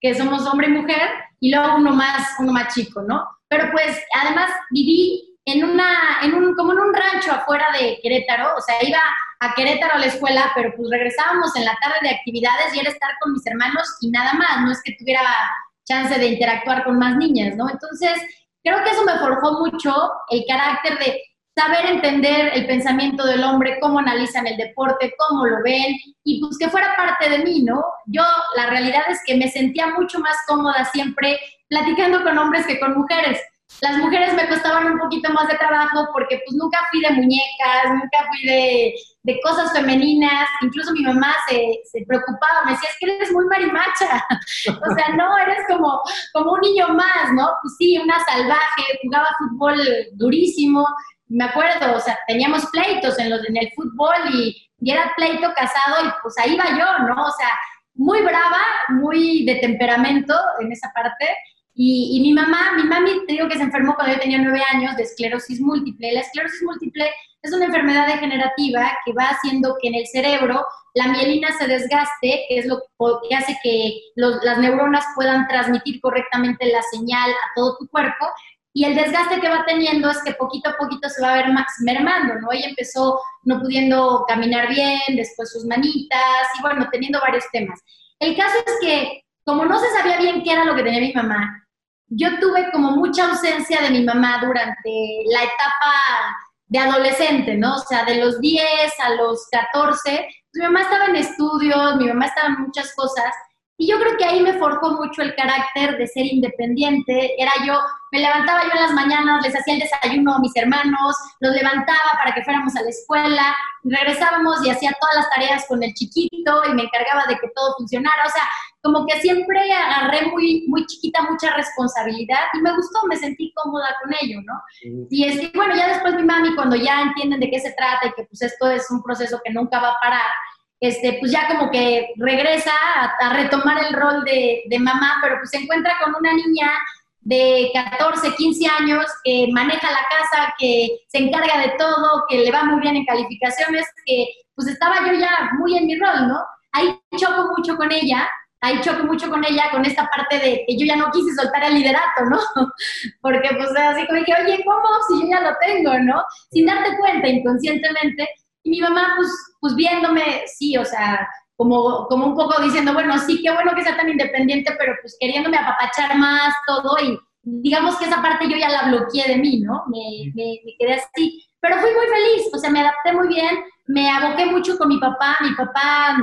que somos hombre y mujer, y luego uno más, uno más chico, ¿no? Pero pues además viví en una, en un, como en un rancho afuera de Querétaro, o sea, iba a Querétaro a la escuela, pero pues regresábamos en la tarde de actividades y era estar con mis hermanos y nada más, no es que tuviera chance de interactuar con más niñas, ¿no? Entonces, creo que eso me forjó mucho el carácter de saber entender el pensamiento del hombre, cómo analizan el deporte, cómo lo ven, y pues que fuera parte de mí, ¿no? Yo, la realidad es que me sentía mucho más cómoda siempre platicando con hombres que con mujeres. Las mujeres me costaban un poquito más de trabajo porque pues nunca fui de muñecas, nunca fui de, de cosas femeninas, incluso mi mamá se, se, preocupaba, me decía, es que eres muy marimacha, o sea, no, eres como, como un niño más, ¿no? Pues sí, una salvaje, jugaba fútbol durísimo, me acuerdo, o sea, teníamos pleitos en, los, en el fútbol y, y era pleito casado y pues ahí va yo, ¿no? O sea, muy brava, muy de temperamento en esa parte, y, y, mi mamá, mi mami, te digo que se enfermó cuando yo tenía nueve años de esclerosis múltiple. La esclerosis múltiple es una enfermedad degenerativa que va haciendo que en el cerebro la mielina se desgaste, que es lo que hace que las neuronas puedan transmitir correctamente la señal a todo tu cuerpo. Y el desgaste que va teniendo es que poquito a poquito se va a ver más mermando, ¿no? Ella empezó no pudiendo caminar bien, después sus manitas, y bueno, teniendo varios temas. El caso es que, como no se sabía bien qué era lo que tenía mi mamá, yo tuve como mucha ausencia de mi mamá durante la etapa de adolescente, ¿no? O sea, de los 10 a los 14, pues, mi mamá estaba en estudios, mi mamá estaba en muchas cosas, Y yo creo que ahí me forjó mucho el carácter de ser independiente. Era yo, me levantaba yo en las mañanas, les hacía el desayuno a mis hermanos, los levantaba para que fuéramos a la escuela, regresábamos y hacía todas las tareas con el chiquito y me encargaba de que todo funcionara. O sea, como que siempre agarré muy, muy chiquita mucha responsabilidad y me gustó, me sentí cómoda con ello, ¿no? Y es que, bueno, ya después mi mami, cuando ya entienden de qué se trata y que pues esto es un proceso que nunca va a parar, este, pues ya como que regresa a, retomar el rol de, de, mamá, pero pues se encuentra con una niña de 14, 15 años que maneja la casa, que se encarga de todo, que le va muy bien en calificaciones, que pues estaba yo ya muy en mi rol, ¿no? Ahí choco mucho con ella, ahí choco mucho con ella, con esta parte de que yo ya no quise soltar el liderato, ¿no? Porque pues así como dije, oye, ¿cómo? Si yo ya lo tengo, ¿no? Sin darte cuenta inconscientemente. Y mi mamá, pues, pues viéndome, sí, o sea, como, como un poco diciendo, bueno, sí, qué bueno que sea tan independiente, pero pues queriéndome apapachar más todo y digamos que esa parte yo ya la bloqueé de mí, ¿no? Me, me, quedé así. Pero fui muy feliz, o sea, me adapté muy bien, me aboqué mucho con mi papá, mi papá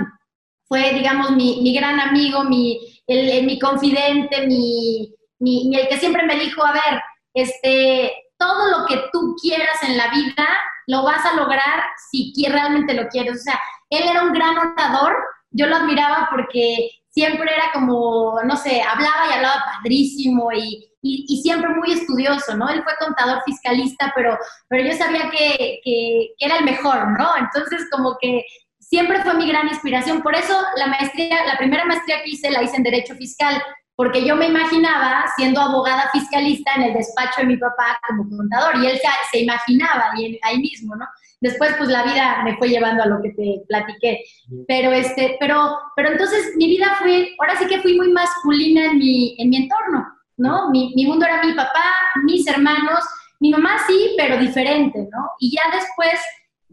fue, digamos, mi, mi gran amigo, mi, el, mi confidente, mi, mi, el que siempre me dijo, a ver, este, todo lo que tú quieras en la vida lo vas a lograr si realmente lo quieres. O sea, él era un gran orador, yo lo admiraba porque siempre era como, no sé, hablaba y hablaba padrísimo y, y, siempre muy estudioso, ¿no? Él fue contador fiscalista, pero, pero yo sabía que, que, era el mejor, ¿no? Entonces, como que siempre fue mi gran inspiración. Por eso la maestría, la primera maestría que hice la hice en Derecho Fiscal, porque yo me imaginaba siendo abogada fiscalista en el despacho de mi papá como contador y él se, imaginaba ahí, ahí, mismo, ¿no? Después, pues la vida me fue llevando a lo que te platiqué. Pero, este, pero, pero entonces mi vida fue, ahora sí que fui muy masculina en mi, en mi entorno, ¿no? Mi, mi mundo era mi papá, mis hermanos, mi mamá sí, pero diferente, ¿no? Y ya después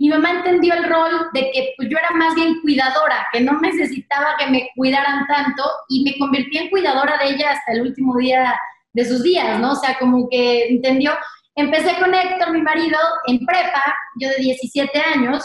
mi mamá entendió el rol de que pues, yo era más bien cuidadora, que no necesitaba que me cuidaran tanto y me convertí en cuidadora de ella hasta el último día de sus días, ¿no? O sea, como que entendió. Empecé con Héctor, mi marido, en prepa, yo de 17 años,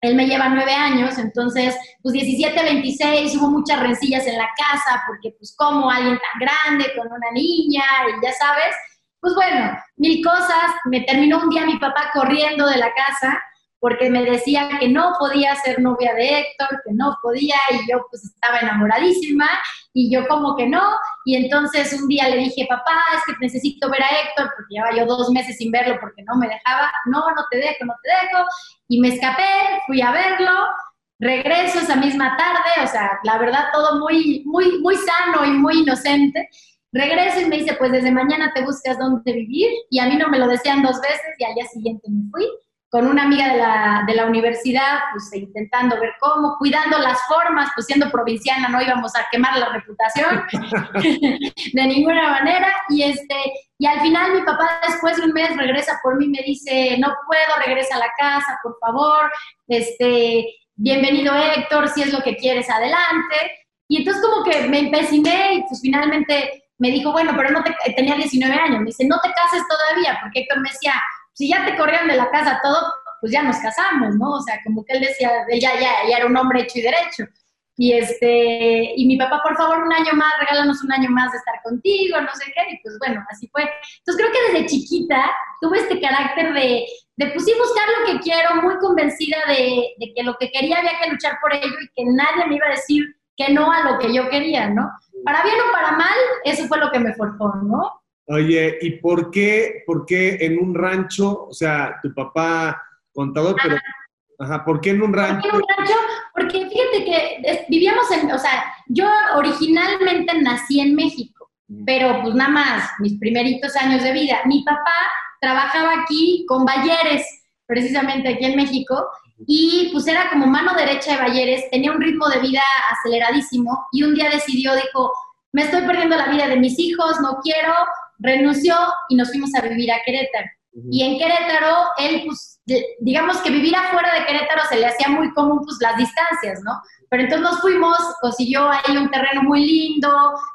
él me lleva 9 años, entonces, pues 17, 26, hubo muchas rencillas en la casa, porque pues como alguien tan grande con una niña, y ya sabes, pues bueno, mil cosas, me terminó un día mi papá corriendo de la casa, porque me decía que no podía ser novia de Héctor, que no podía, y yo pues estaba enamoradísima, y yo como que no, y entonces un día le dije, papá, es que necesito ver a Héctor, porque llevaba yo dos meses sin verlo porque no me dejaba, no, no te dejo, no te dejo, y me escapé, fui a verlo, regreso esa misma tarde, o sea, la verdad todo muy, muy, muy sano y muy inocente, regreso y me dice, pues desde mañana te buscas dónde vivir, y a mí no me lo decían dos veces, y al día siguiente me fui, con una amiga de la, de la universidad, pues intentando ver cómo, cuidando las formas, pues siendo provinciana no íbamos a quemar la reputación de ninguna manera. Y, este, y al final mi papá después de un mes regresa por mí y me dice, no puedo, regresa a la casa, por favor, este, bienvenido Héctor, si es lo que quieres, adelante. Y entonces como que me empeciné y pues finalmente me dijo, bueno, pero no te, tenía 19 años, me dice, no te cases todavía, porque Héctor me decía, si ya te corrieron de la casa todo, pues ya nos casamos, ¿no? O sea, como que él decía, ya, ya, ya era un hombre hecho y derecho. Y, este, y mi papá, por favor, un año más, regálanos un año más de estar contigo, no sé qué, y pues bueno, así fue. Entonces creo que desde chiquita tuve este carácter de, de pues sí buscar lo que quiero, muy convencida de, de que lo que quería había que luchar por ello y que nadie me iba a decir que no a lo que yo quería, ¿no? Para bien o para mal, eso fue lo que me forjó, ¿no? Oye, ¿y por qué, por qué en un rancho, o sea, tu papá contador, pero, ajá, ¿por qué en un rancho? ¿Por qué en un rancho? Porque fíjate que vivíamos en, o sea, yo originalmente nací en México, pero pues nada más, mis primeritos años de vida. Mi papá trabajaba aquí con Bayeres, precisamente aquí en México, y pues era como mano derecha de Bayeres, tenía un ritmo de vida aceleradísimo y un día decidió, dijo, me estoy perdiendo la vida de mis hijos, no quiero, renunció y nos fuimos a vivir a Querétaro. Y en Querétaro, él, pues, digamos que vivir afuera de Querétaro se le hacía muy común, pues, las distancias, ¿no? Pero entonces nos fuimos, consiguió ahí un terreno muy lindo,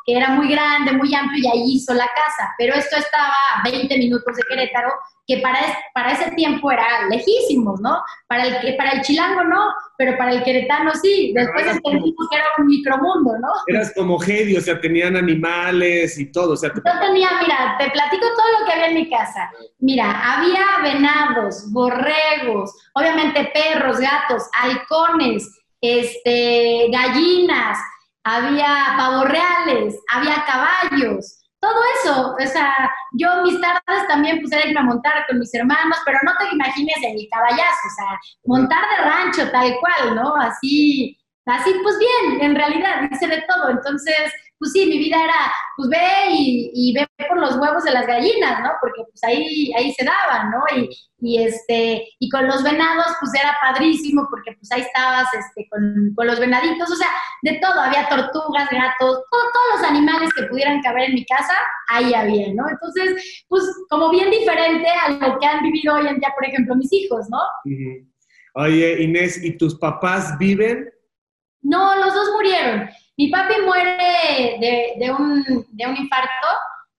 que era muy grande, muy amplio, y ahí hizo la casa. Pero esto estaba a 20 minutos de Querétaro, que para, para ese tiempo era lejísimos, ¿no? Para el, para el chilango no, pero para el queretano sí. Después entendimos que era un micromundo, ¿no? Eras como Heidi, o sea, tenían animales y todo. O sea, Yo tenía, mira, te platico todo lo que había en mi casa. Mira, había venados, borregos, obviamente perros, gatos, halcones, este, gallinas, había pavos reales, había caballos, todo eso, o sea, yo mis tardes también pues era irme a montar con mis hermanos, pero no te imagines en mi caballazo, o sea, montar de rancho tal cual, ¿no? Así, así pues bien, en realidad, hice de todo, entonces pues sí, mi vida era, pues ve y, ve por los huevos de las gallinas, ¿no? Porque pues ahí, ahí se daban, ¿no? Y, y, este, y con los venados, pues era padrísimo, porque pues ahí estabas este, con, con los venaditos, o sea, de todo, había tortugas, gatos, todos los animales que pudieran caber en mi casa, ahí había, ¿no? Entonces, pues como bien diferente a lo que han vivido hoy en día, por ejemplo, mis hijos, ¿no? Oye, Inés, ¿y tus papás viven? No, los dos murieron. Mi papi muere de, un, infarto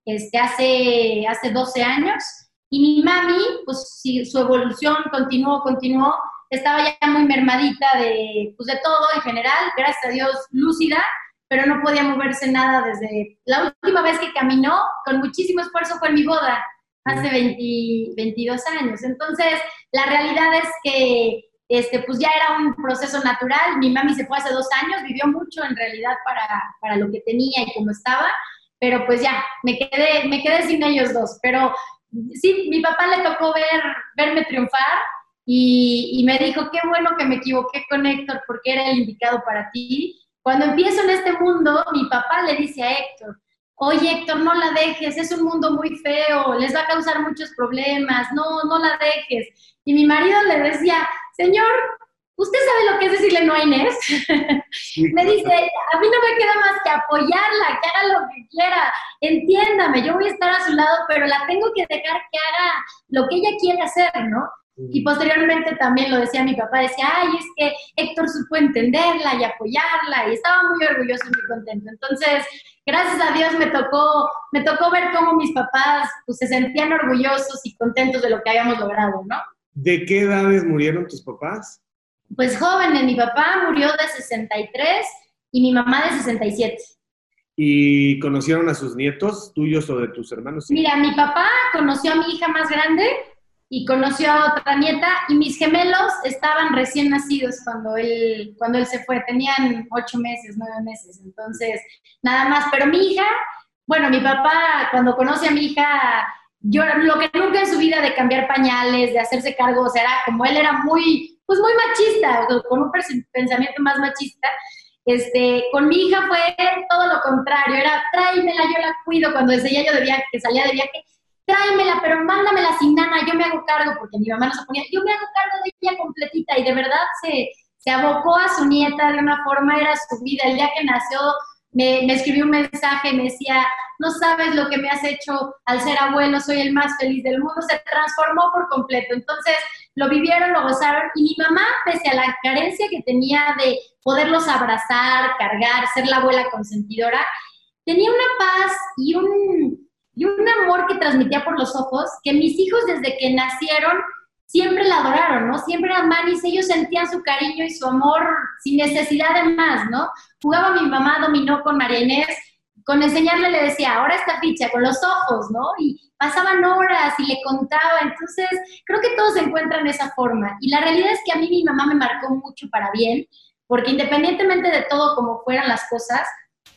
este, hace, hace 12 años y mi mami, pues si su evolución continuó, continuó, estaba ya muy mermadita de, pues, de todo en general, gracias a Dios lúcida, pero no podía moverse nada desde la última vez que caminó con muchísimo esfuerzo fue en mi boda, hace 22 años. Entonces, la realidad es que este, pues ya era un proceso natural. Mi mami se fue hace dos años, vivió mucho en realidad para, para lo que tenía y como estaba, pero pues ya, me quedé, me quedé sin ellos dos. Pero sí, mi papá le tocó ver, verme triunfar y, y me dijo, qué bueno que me equivoqué con Héctor porque era el indicado para ti. Cuando empiezo en este mundo, mi papá le dice a Héctor, oye Héctor, no la dejes, es un mundo muy feo, les va a causar muchos problemas, no, no la dejes. Y mi marido le decía, señor, ¿usted sabe lo que es decirle no a Inés? me dice, a mí no me queda más que apoyarla, que haga lo que quiera, entiéndame, yo voy a estar a su lado, pero la tengo que dejar que haga lo que ella quiere hacer, ¿no? Y posteriormente también lo decía mi papá, decía, ay, es que Héctor supo entenderla y apoyarla, y estaba muy orgulloso y muy contento. Entonces, gracias a Dios me tocó, me tocó ver cómo mis papás pues, se sentían orgullosos y contentos de lo que habíamos logrado, ¿no? ¿De qué edades murieron tus papás? Pues jóvenes, mi papá murió de 63 y mi mamá de 67. ¿Y conocieron a sus nietos, tuyos o de tus hermanos? Mira, mi papá conoció a mi hija más grande y conoció a otra nieta y mis gemelos estaban recién nacidos cuando él, cuando él se fue, tenían ocho meses, nueve meses, entonces nada más, pero mi hija, bueno, mi papá cuando conoce a mi hija yo lo que nunca en su vida de cambiar pañales, de hacerse cargo, o sea, era como él era muy, pues muy machista, con un pensamiento más machista, este, con mi hija fue todo lo contrario, era tráemela, yo la cuido cuando decía yo de viaje, que salía de viaje, tráemela, pero mándamela sin nana, yo me hago cargo, porque mi mamá no se ponía, yo me hago cargo de ella completita, y de verdad se, se abocó a su nieta de una forma, era su vida, el día que nació me, escribió un mensaje, me decía, no sabes lo que me has hecho al ser abuelo, soy el más feliz del mundo, se transformó por completo. Entonces, lo vivieron, lo gozaron y mi mamá, pese a la carencia que tenía de poderlos abrazar, cargar, ser la abuela consentidora, tenía una paz y un, y un amor que transmitía por los ojos que mis hijos desde que nacieron siempre la adoraron, ¿no? Siempre eran manis, ellos sentían su cariño y su amor sin necesidad de más, ¿no? Jugaba mi mamá, dominó con María con enseñarle le decía, ahora esta ficha, con los ojos, ¿no? Y pasaban horas y le contaba, entonces creo que todos se encuentran esa forma. Y la realidad es que a mí mi mamá me marcó mucho para bien, porque independientemente de todo como fueran las cosas,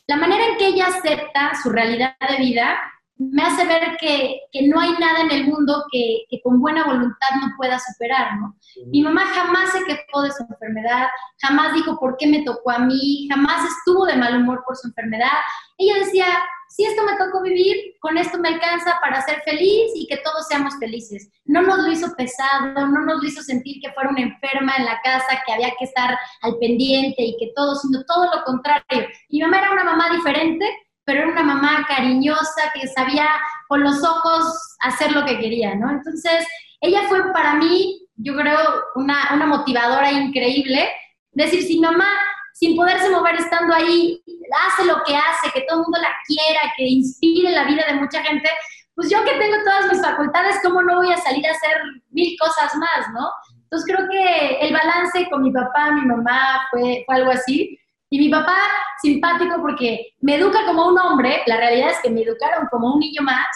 la manera en que ella acepta su realidad de vida me hace ver que, no hay nada en el mundo que, con buena voluntad no pueda superar, ¿no? Mi mamá jamás se quejó de su enfermedad, jamás dijo por qué me tocó a mí, jamás estuvo de mal humor por su enfermedad. Ella decía, si esto me tocó vivir, con esto me alcanza para ser feliz y que todos seamos felices. No nos lo hizo pesado, no nos lo hizo sentir que fuera una enferma en la casa, que había que estar al pendiente y que todo, sino todo lo contrario. Mi mamá era una mamá diferente, pero era una mamá cariñosa que sabía con los ojos hacer lo que quería, ¿no? Entonces, ella fue para mí, yo creo, una, una motivadora increíble. Decir, si mamá, sin poderse mover estando ahí, hace lo que hace, que todo el mundo la quiera, que inspire la vida de mucha gente, pues yo que tengo todas mis facultades, ¿cómo no voy a salir a hacer mil cosas más, no? Entonces creo que el balance con mi papá, mi mamá, fue, fue algo así. Y mi papá, simpático porque me educa como un hombre, la realidad es que me educaron como un niño más.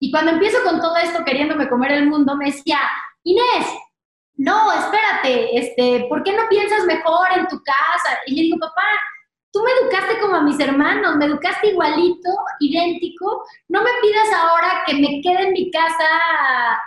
Y cuando empiezo con todo esto queriéndome comer el mundo, me decía, Inés, no, espérate, este, ¿por qué no piensas mejor en tu casa? Y le digo, papá, tú me educaste como a mis hermanos, me educaste igualito, idéntico, no me pidas ahora que me quede en mi casa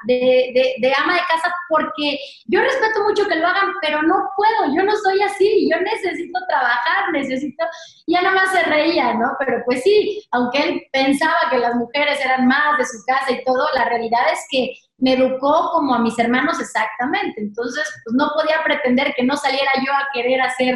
de, de, ama de casa porque yo respeto mucho que lo hagan, pero no puedo, yo no soy así, yo necesito trabajar, necesito, ya nada más se reía, ¿no? Pero pues sí, aunque él pensaba que las mujeres eran más de su casa y todo, la realidad es que me educó como a mis hermanos exactamente. Entonces, pues no podía pretender que no saliera yo a querer hacer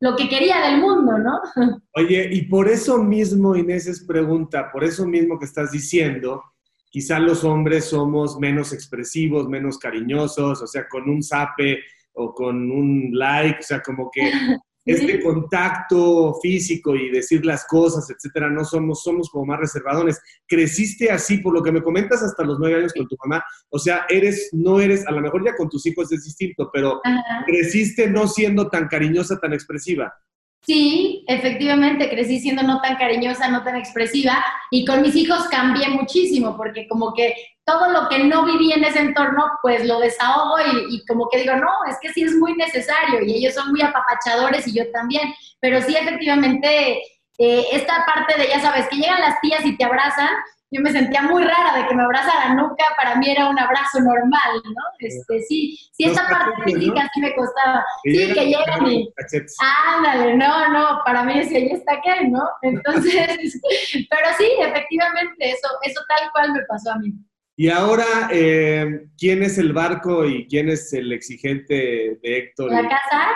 lo que quería del mundo, ¿no? Oye, y por eso mismo, Inés, es pregunta, por eso mismo que estás diciendo, quizá los hombres somos menos expresivos, menos cariñosos, o sea, con un zape o con un like, o sea, como que este contacto físico y decir las cosas, etcétera, no somos, somos como más reservadones. Creciste así, por lo que me comentas, hasta los nueve años con tu mamá. O sea, eres, no eres, a lo mejor ya con tus hijos es distinto, pero creciste no siendo tan cariñosa, tan expresiva. Sí, efectivamente, crecí siendo no tan cariñosa, no tan expresiva y con mis hijos cambié muchísimo porque como que todo lo que no viví en ese entorno, pues lo desahogo y, como que digo, no, es que sí es muy necesario y ellos son muy apapachadores y yo también, pero sí efectivamente eh, esta parte de, ya sabes, que llegan las tías y te abrazan, yo me sentía muy rara de que me abrazara nunca, para mí era un abrazo normal, ¿no? Este, sí, sí, esta parte física sí me costaba. sí, que llegan y, ándale, no, no, para mí decía, ya está qué, ¿no? Entonces, pero sí, efectivamente, eso, eso tal cual me pasó a mí. Y ahora, eh, ¿quién es el barco y quién es el exigente de Héctor? ¿La casa?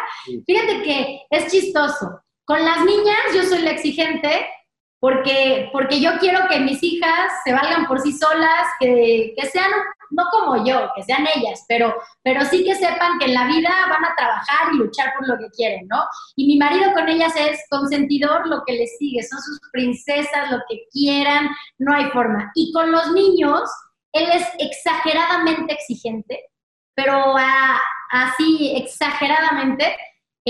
Fíjate que es chistoso. Con las niñas yo soy la exigente porque, porque yo quiero que mis hijas se valgan por sí solas, que, que, sean, no como yo, que sean ellas, pero, pero sí que sepan que en la vida van a trabajar y luchar por lo que quieren, ¿no? Y mi marido con ellas es consentidor, lo que les sigue, son sus princesas, lo que quieran, no hay forma. Y con los niños, él es exageradamente exigente, pero así exageradamente,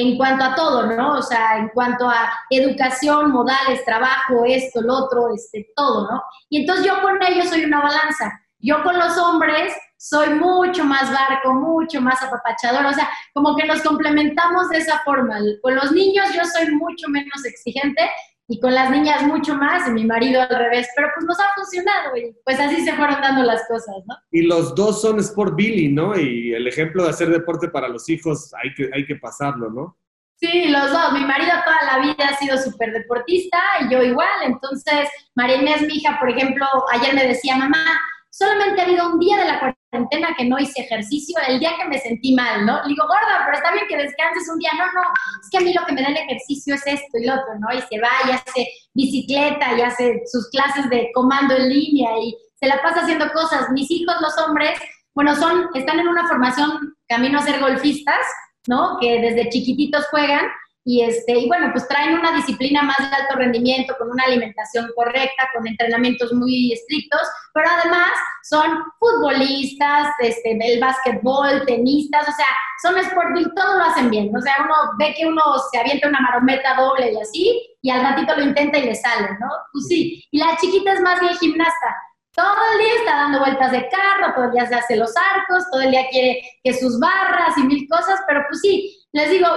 en cuanto a todo, ¿no? O sea, en cuanto a educación, modales, trabajo, esto, lo otro, este, todo, ¿no? Y entonces yo con ellos soy una balanza. Yo con los hombres soy mucho más barco, mucho más apapachador, o sea, como que nos complementamos de esa forma. Con los niños yo soy mucho menos exigente y con las niñas mucho más, y mi marido al revés, pero pues nos ha funcionado y pues así se fueron dando las cosas, ¿no? Y los dos son Sport Billy, ¿no? Y el ejemplo de hacer deporte para los hijos hay que, hay que pasarlo, ¿no? Sí, los dos. Mi marido toda la vida ha sido súper deportista y yo igual. Entonces, María Inés, mi hija, por ejemplo, ayer me decía, mamá, solamente ha habido un día de la cuarentena que no hice ejercicio, el día que me sentí mal, ¿no? Le digo, gorda, pero está bien que descanses un día. No, no, es que a mí lo que me da el ejercicio es esto y lo otro, ¿no? Y se va y hace bicicleta y hace sus clases de comando en línea y se la pasa haciendo cosas. Mis hijos, los hombres, bueno, son, están en una formación camino a ser golfistas, ¿no? Que desde chiquititos juegan y, este, y bueno, pues traen una disciplina más de alto rendimiento, con una alimentación correcta, con entrenamientos muy estrictos, pero además son futbolistas, este, el básquetbol, tenistas, o sea, son sporting, todo lo hacen bien. O sea, uno ve que uno se avienta una marometa doble y así, y al ratito lo intenta y le sale, ¿no? Pues sí. Y la chiquita es más bien gimnasta. Todo el día está dando vueltas de carro, todo el día se hace los arcos, todo el día quiere que sus barras y mil cosas, pero pues sí, les digo,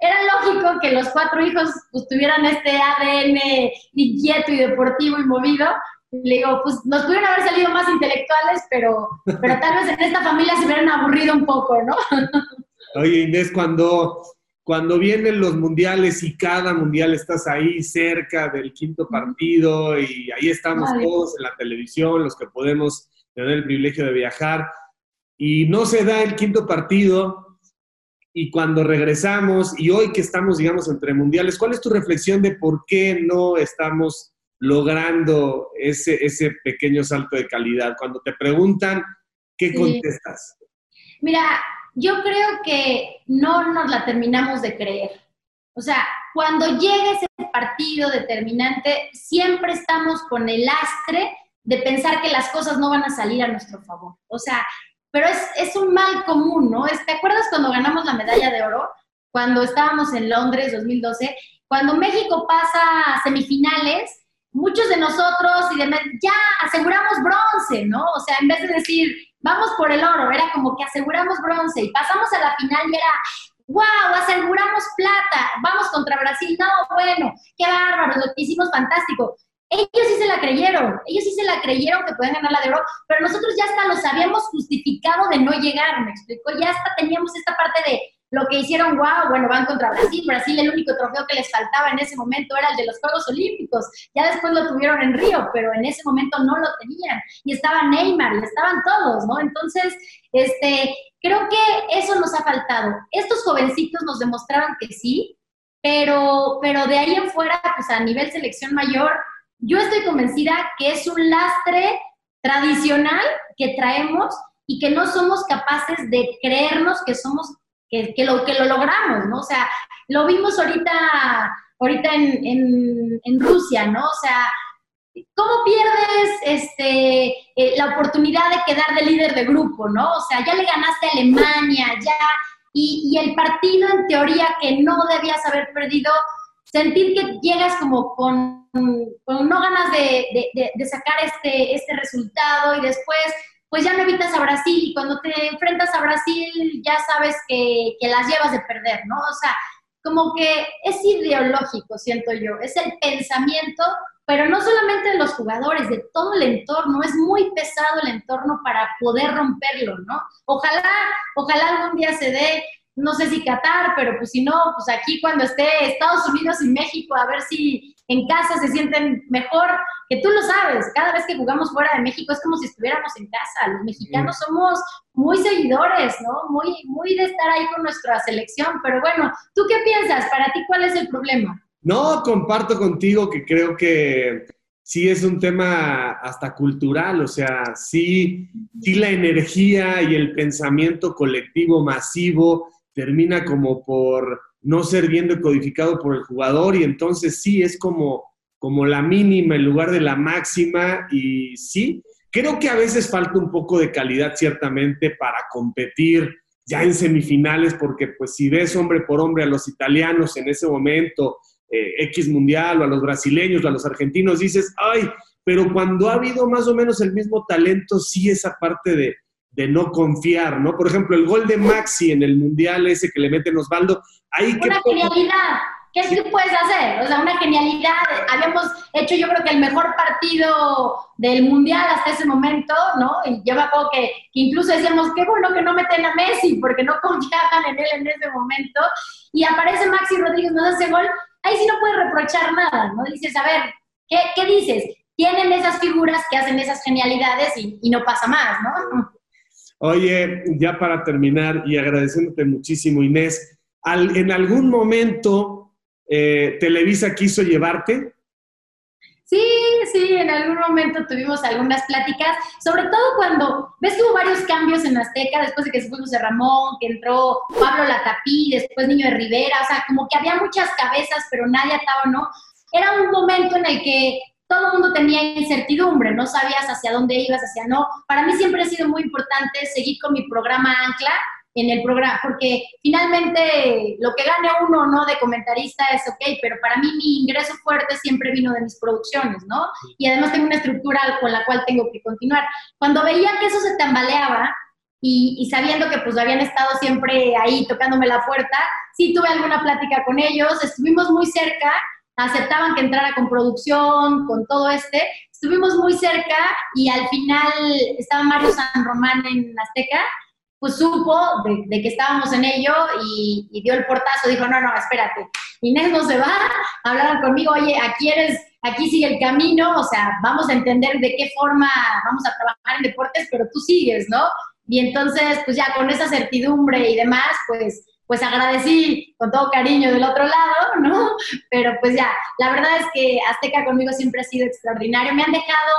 era lógico que los cuatro hijos pues, tuvieran este ADN inquieto y deportivo y movido. le digo, pues nos pudieron haber salido más intelectuales, pero, pero tal vez en esta familia se hubieran aburrido un poco, ¿no? Oye, Inés, cuando, cuando vienen los mundiales y cada mundial estás ahí cerca del quinto partido y ahí estamos todos en la televisión, los que podemos tener el privilegio de viajar, y no se da el quinto partido, y cuando regresamos y hoy que estamos, digamos, entre mundiales, ¿cuál es tu reflexión de por qué no estamos logrando ese, ese pequeño salto de calidad? Cuando te preguntan, ¿qué contestas? Mira, yo creo que no nos la terminamos de creer. O sea, cuando llega ese partido determinante, siempre estamos con el astre de pensar que las cosas no van a salir a nuestro favor. O sea, pero es, es un mal común, ¿no? ¿Te acuerdas cuando ganamos la medalla de oro? Cuando estábamos en Londres 2012, cuando México pasa a semifinales, muchos de nosotros y de, ya aseguramos bronce, ¿no? O sea, en vez de decir, vamos por el oro, era como que aseguramos bronce y pasamos a la final y era, wow, aseguramos plata, vamos contra Brasil, no, bueno, qué bárbaro, lo hicimos fantástico. Ellos sí se la creyeron, ellos sí se la creyeron que pueden ganar la de oro, pero nosotros ya hasta los habíamos justificado de no llegar, me explico, ya hasta teníamos esta parte de, lo que hicieron, wow, bueno, van contra Brasil. Brasil, el único trofeo que les faltaba en ese momento era el de los Juegos Olímpicos. Ya después lo tuvieron en Río, pero en ese momento no lo tenían. Y estaba Neymar y estaban todos, ¿no? Entonces, este, creo que eso nos ha faltado. Estos jovencitos nos demostraron que sí, pero, pero de ahí en fuera, pues a nivel selección mayor, yo estoy convencida que es un lastre tradicional que traemos y que no somos capaces de creernos que somos que, lo, que lo logramos, ¿no? O sea, lo vimos ahorita, ahorita en, en, Rusia, ¿no? O sea, ¿cómo pierdes este, eh, la oportunidad de quedar de líder de grupo, ¿no? O sea, ya le ganaste a Alemania, ya, y, y el partido en teoría que no debías haber perdido, sentir que llegas como con, con no ganas de, de, de, sacar este, este resultado y después pues ya no evitas a Brasil y cuando te enfrentas a Brasil ya sabes que, las llevas de perder, ¿no? O sea, como que es ideológico, siento yo, es el pensamiento, pero no solamente de los jugadores, de todo el entorno, es muy pesado el entorno para poder romperlo, ¿no? Ojalá, ojalá algún día se dé, no sé si Qatar, pero pues si no, pues aquí cuando esté Estados Unidos y México, a ver si en casa se sienten mejor, que tú lo sabes, cada vez que jugamos fuera de México es como si estuviéramos en casa. Los mexicanos somos muy seguidores, ¿no? Muy, muy de estar ahí con nuestra selección. Pero bueno, ¿tú qué piensas? Para ti, ¿cuál es el problema? No, comparto contigo que creo que sí es un tema hasta cultural, o sea, sí, sí la energía y el pensamiento colectivo masivo termina como por no ser bien decodificado por el jugador y entonces sí es como, como la mínima en lugar de la máxima y sí, creo que a veces falta un poco de calidad ciertamente para competir ya en semifinales porque pues si ves hombre por hombre a los italianos en ese momento, eh, X mundial o a los brasileños o a los argentinos, dices, ay, pero cuando ha habido más o menos el mismo talento, sí esa parte de, de no confiar, ¿no? Por ejemplo, el gol de Maxi en el Mundial ese que le meten Osvaldo, ahí Una genialidad. ¿Qué, ¿Qué puedes hacer? O sea, una genialidad. Habíamos hecho yo creo que el mejor partido del Mundial hasta ese momento, ¿no? Y yo me acuerdo que, incluso decíamos, qué bueno que no meten a Messi, porque no confiaban en él en ese momento. Y aparece Maxi Rodríguez, nos hace gol. Ahí sí no puedes reprochar nada, ¿no? Dices, a ver, ¿qué, qué dices? Tienen esas figuras que hacen esas genialidades y, y no pasa más, ¿no? Oye, ya para terminar y agradeciéndote muchísimo, Inés, ¿en algún momento eh, Televisa quiso llevarte? Sí, sí, en algún momento tuvimos algunas pláticas, sobre todo cuando, ves que hubo varios cambios en Azteca, después de que se fue José Ramón, que entró Pablo Latapí, después Niño de Rivera, o sea, como que había muchas cabezas, pero nadie ataba, ¿no? Era un momento en el que todo el mundo tenía incertidumbre, no sabías hacia dónde ibas, hacia no. Para mí siempre ha sido muy importante seguir con mi programa Ancla en el programa, porque finalmente lo que gane uno no de comentarista es ok, pero para mí mi ingreso fuerte siempre vino de mis producciones, ¿no? Y además tengo una estructura con la cual tengo que continuar. Cuando veía que eso se tambaleaba y, y sabiendo que pues habían estado siempre ahí tocándome la puerta, sí tuve alguna plática con ellos, estuvimos muy cerca aceptaban que entrara con producción, con todo este. Estuvimos muy cerca y al final estaba Mario San Román en Azteca, pues supo de, que estábamos en ello y, dio el portazo, dijo, no, no, espérate, Inés no se va, hablaron conmigo, oye, aquí eres, aquí sigue el camino, o sea, vamos a entender de qué forma vamos a trabajar en deportes, pero tú sigues, ¿no? Y entonces, pues ya con esa certidumbre y demás, pues pues agradecí con todo cariño del otro lado, ¿no? Pero pues ya, la verdad es que Azteca conmigo siempre ha sido extraordinario. Me han dejado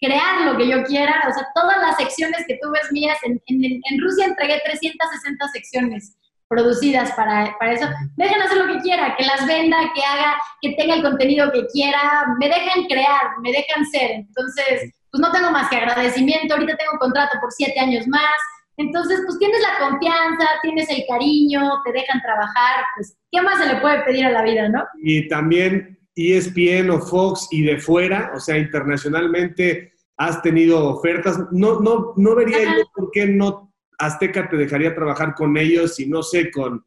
crear lo que yo quiera, o sea, todas las secciones que tú ves mías, en, Rusia entregué 360 secciones producidas para, para eso. Dejen hacer lo que quiera, que las venda, que haga, que tenga el contenido que quiera, me dejan crear, me dejan ser. Entonces, pues no tengo más que agradecimiento, ahorita tengo un contrato por siete años más, entonces, pues tienes la confianza, tienes el cariño, te dejan trabajar, pues, ¿qué más se le puede pedir a la vida, no? Y también ESPN o Fox y de fuera, o sea, internacionalmente has tenido ofertas. No, no, no vería yo por qué no Azteca te dejaría trabajar con ellos y no sé, con,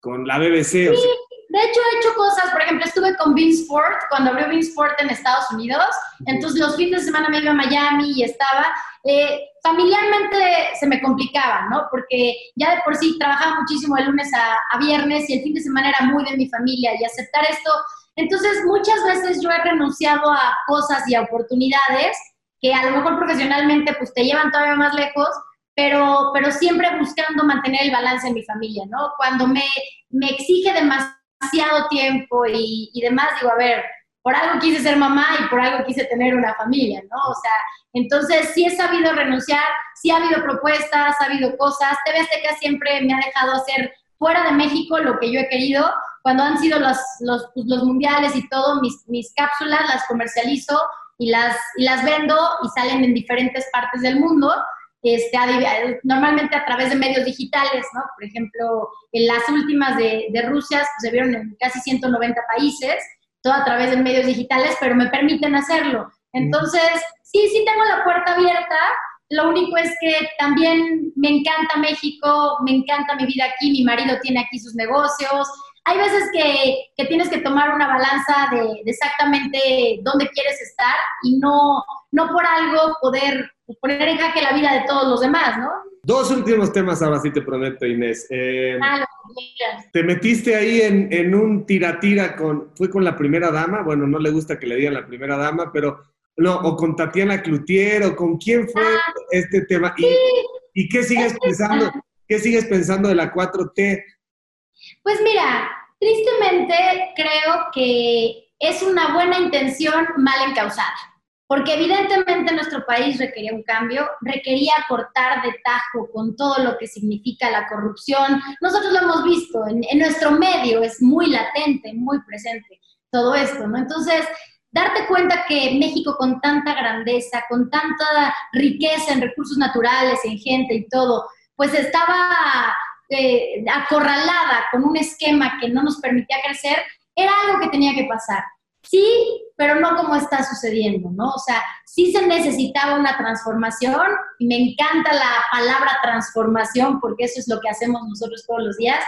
con la BBC. Sí, de hecho he hecho cosas, por ejemplo, estuve con Vince Sport cuando abrió Vince Sport en Estados Unidos, entonces los fines de semana me iba a Miami y estaba, eh, familiarmente se me complicaba, ¿no? Porque ya de por sí trabajaba muchísimo de lunes a, viernes y el fin de semana era muy de mi familia y aceptar esto, entonces muchas veces yo he renunciado a cosas y a oportunidades que a lo mejor profesionalmente pues te llevan todavía más lejos, pero, pero siempre buscando mantener el balance en mi familia, ¿no? Cuando me, me exige demasiado tiempo y, y demás, digo, a ver, por algo quise ser mamá y por algo quise tener una familia, ¿no? O sea, entonces sí he sabido renunciar, sí ha habido propuestas, ha habido cosas. TV Azteca siempre me ha dejado hacer fuera de México lo que yo he querido. Cuando han sido los, los, pues, los mundiales y todo, mis, mis cápsulas las comercializo y las, y las vendo y salen en diferentes partes del mundo este, normalmente a través de medios digitales, ¿no? Por ejemplo, en las últimas de, de Rusia pues, se vieron en casi 190 países, todo a través de medios digitales, pero me permiten hacerlo. Entonces, sí, sí tengo la puerta abierta. Lo único es que también me encanta México, me encanta mi vida aquí, mi marido tiene aquí sus negocios. Hay veces que, que tienes que tomar una balanza de, de, exactamente dónde quieres estar y no, no por algo poder poner en jaque la vida de todos los demás, ¿no? Dos últimos temas ahora sí te prometo, Inés. Eh, ah, te metiste ahí en, en un tira-tira con, fue con la primera dama, bueno, no le gusta que le digan la primera dama, pero no, o con Tatiana Cloutier, o con quién fue ah, este tema. ¿Y, ¿Y, qué sigues pensando? ¿Qué sigues pensando de la 4T? Pues mira, tristemente creo que es una buena intención mal encausada porque evidentemente nuestro país requería un cambio, requería cortar de tajo con todo lo que significa la corrupción. Nosotros lo hemos visto, en, en nuestro medio es muy latente, muy presente todo esto, ¿no? Entonces, darte cuenta que México con tanta grandeza, con tanta riqueza en recursos naturales, en gente y todo, pues estaba eh, acorralada con un esquema que no nos permitía crecer, era algo que tenía que pasar. Sí, pero no como está sucediendo, ¿no? O sea, sí se necesitaba una transformación y me encanta la palabra transformación porque eso es lo que hacemos nosotros todos los días,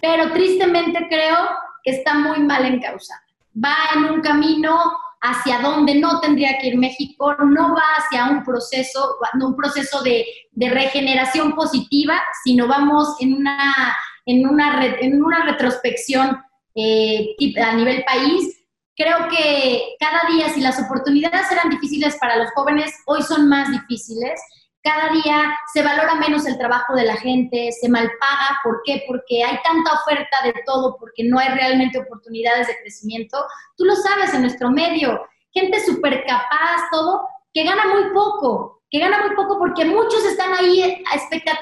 pero tristemente creo que está muy mal encausada. Va en un camino hacia donde no tendría que ir México, no va hacia un proceso, un proceso de, de regeneración positiva, sino vamos en una, en una, en una retrospección eh, a nivel país Creo que cada día, si las oportunidades eran difíciles para los jóvenes, hoy son más difíciles. Cada día se valora menos el trabajo de la gente, se malpaga. ¿Por qué? Porque hay tanta oferta de todo, porque no hay realmente oportunidades de crecimiento. Tú lo sabes en nuestro medio, gente súper capaz, todo, que gana muy poco, que gana muy poco porque muchos están ahí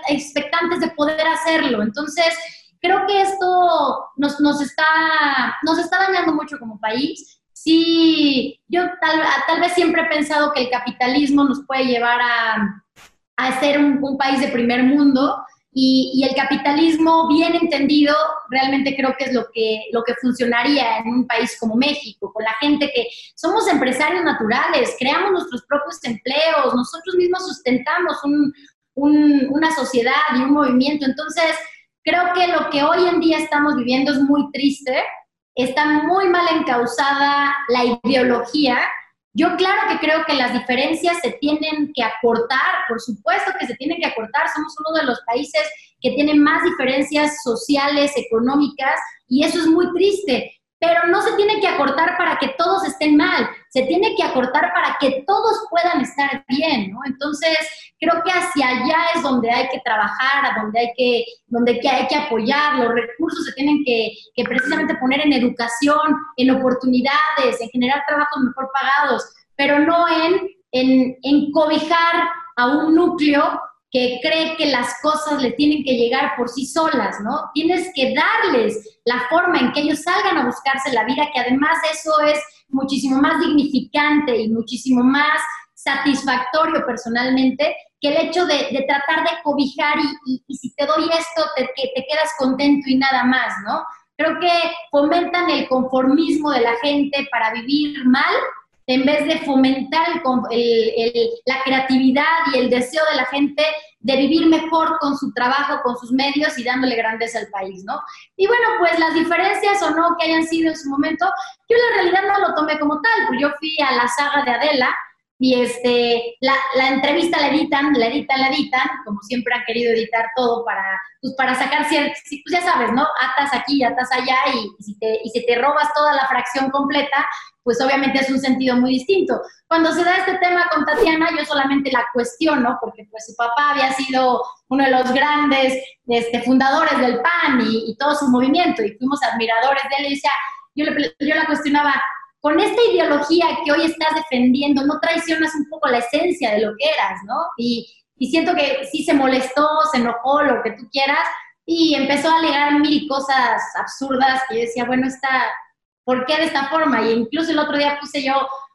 expectantes de poder hacerlo. Entonces, creo que esto nos, nos, está, nos está dañando mucho como país. Sí, yo tal, tal vez siempre he pensado que el capitalismo nos puede llevar a, a ser un, país de primer mundo y, el capitalismo bien entendido realmente creo que es lo que, lo que funcionaría en un país como México, con la gente que somos empresarios naturales, creamos nuestros propios empleos, nosotros mismos sustentamos un, un, una sociedad y un movimiento. Entonces, Creo que lo que hoy en día estamos viviendo es muy triste, está muy mal encausada la ideología. Yo claro que creo que las diferencias se tienen que acortar, por supuesto que se tienen que acortar, somos uno de los países que tienen más diferencias sociales, económicas, y eso es muy triste pero no se tiene que acortar para que todos estén mal, se tiene que acortar para que todos puedan estar bien, ¿no? Entonces, creo que hacia allá es donde hay que trabajar, donde hay que, donde hay que apoyar, los recursos se tienen que, que precisamente poner en educación, en oportunidades, en generar trabajos mejor pagados, pero no en, en, en cobijar a un núcleo que cree que las cosas le tienen que llegar por sí solas, ¿no? Tienes que darles la forma en que ellos salgan a buscarse la vida, que además eso es muchísimo más dignificante y muchísimo más satisfactorio personalmente que el hecho de, tratar de cobijar y, si te doy esto, te, que te quedas contento y nada más, ¿no? Creo que fomentan el conformismo de la gente para vivir mal en vez de fomentar la creatividad y el deseo de la gente de vivir mejor con su trabajo, con sus medios y dándole grandeza al país, ¿no? Y bueno, pues las diferencias o no que hayan sido en su momento, yo la realidad no lo tomé como tal, porque yo fui a la saga de Adela, y este, la, la, entrevista la editan, la editan, la editan, como siempre han querido editar todo para, pues para sacar ciertos, pues ya sabes, ¿no? Atas aquí, atas allá, y, si te, y si te robas toda la fracción completa, pues obviamente es un sentido muy distinto. Cuando se da este tema con Tatiana, yo solamente la cuestiono, porque pues su papá había sido uno de los grandes este, fundadores del PAN y, y todo su movimiento, y fuimos admiradores de él, y decía, yo, le, yo la cuestionaba, con esta ideología que hoy estás defendiendo, no traicionas un poco la esencia de lo que eras, ¿no? Y, siento que sí se molestó, se enojó, lo que tú quieras, y empezó a alegar mil cosas absurdas que yo decía, bueno, está, ¿por qué de esta forma? Y incluso el otro día puse yo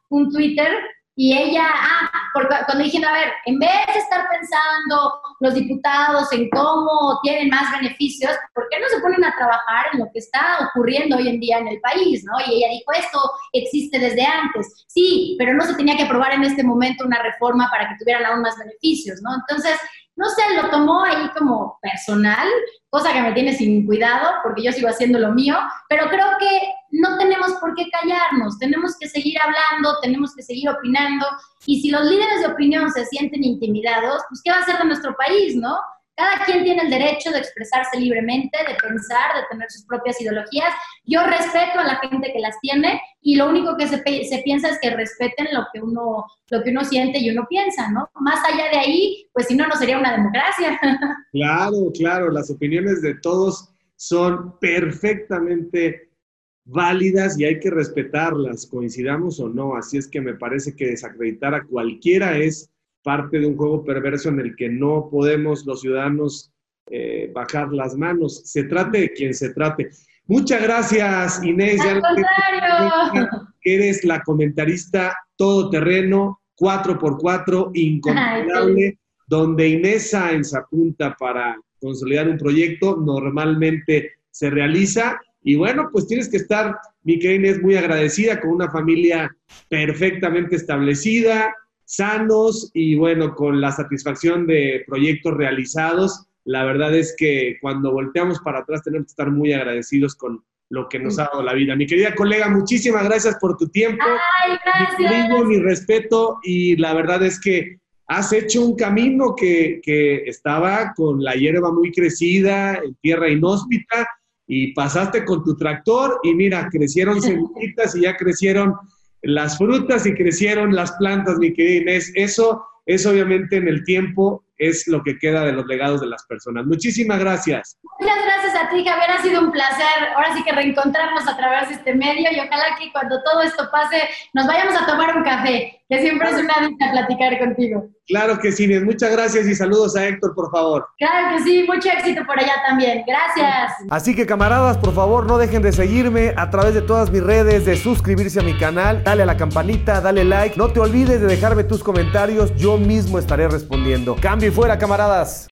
un Twitter y ella, ah, porque cuando dije, a ver, en vez de estar pensando los diputados en cómo tienen más beneficios, ¿por qué no se ponen a trabajar en lo que está ocurriendo hoy en día en el país, no? Y ella dijo, esto existe desde antes. Sí, pero no se tenía que aprobar en este momento una reforma para que tuvieran aún más beneficios, ¿no? Entonces, no sé, lo tomó ahí como personal, cosa que me tiene sin cuidado porque yo sigo haciendo lo mío, pero creo que no tenemos por qué callarnos, tenemos que seguir hablando, tenemos que seguir opinando y si los líderes de opinión se sienten intimidados, pues ¿qué va a hacer de nuestro país, no? Cada quien tiene el derecho de expresarse libremente, de pensar, de tener sus propias ideologías. Yo respeto a la gente que las tiene y lo único que se, piensa es que respeten lo que, uno, lo que uno siente y uno piensa, ¿no? Más allá de ahí, pues si no, no sería una democracia. Claro, claro, las opiniones de todos son perfectamente válidas y hay que respetarlas, coincidamos o no. Así es que me parece que desacreditar a cualquiera es parte de un juego perverso en el que no podemos los ciudadanos eh, bajar las manos. Se trate de quien se trate. Muchas gracias, Inés. Al contrario. Eres la comentarista todoterreno, 4x4, incomparable, donde Inés Sáenz apunta para consolidar un proyecto, normalmente se realiza. Y bueno, pues tienes que estar, mi querida Inés, muy agradecida con una familia perfectamente establecida, sanos y bueno, con la satisfacción de proyectos realizados. La verdad es que cuando volteamos para atrás tenemos que estar muy agradecidos con lo que nos ha dado la vida. Mi querida colega, muchísimas gracias por tu tiempo. Ay, gracias. Mi, mi respeto y la verdad es que has hecho un camino que, que estaba con la hierba muy crecida, en tierra inhóspita, y pasaste con tu tractor y mira, crecieron semillitas y ya crecieron las frutas y crecieron las plantas, mi querida Inés. Eso es obviamente en el tiempo, es lo que queda de los legados de las personas. Muchísimas gracias. Muchas gracias a ti, Javier. Ha sido un placer. Ahora sí que reencontrarnos a través de este medio y ojalá que cuando todo esto pase nos vayamos a tomar un café, que siempre es una dicha platicar contigo. Claro que sí, Inés. Muchas gracias y saludos a Héctor, por favor. Claro que sí, mucho éxito por allá también. Gracias. Así que camaradas, por favor, no dejen de seguirme a través de todas mis redes, de suscribirse a mi canal, dale a la campanita, dale like. No te olvides de dejarme tus comentarios, yo mismo estaré respondiendo. Cambio y fuera, camaradas.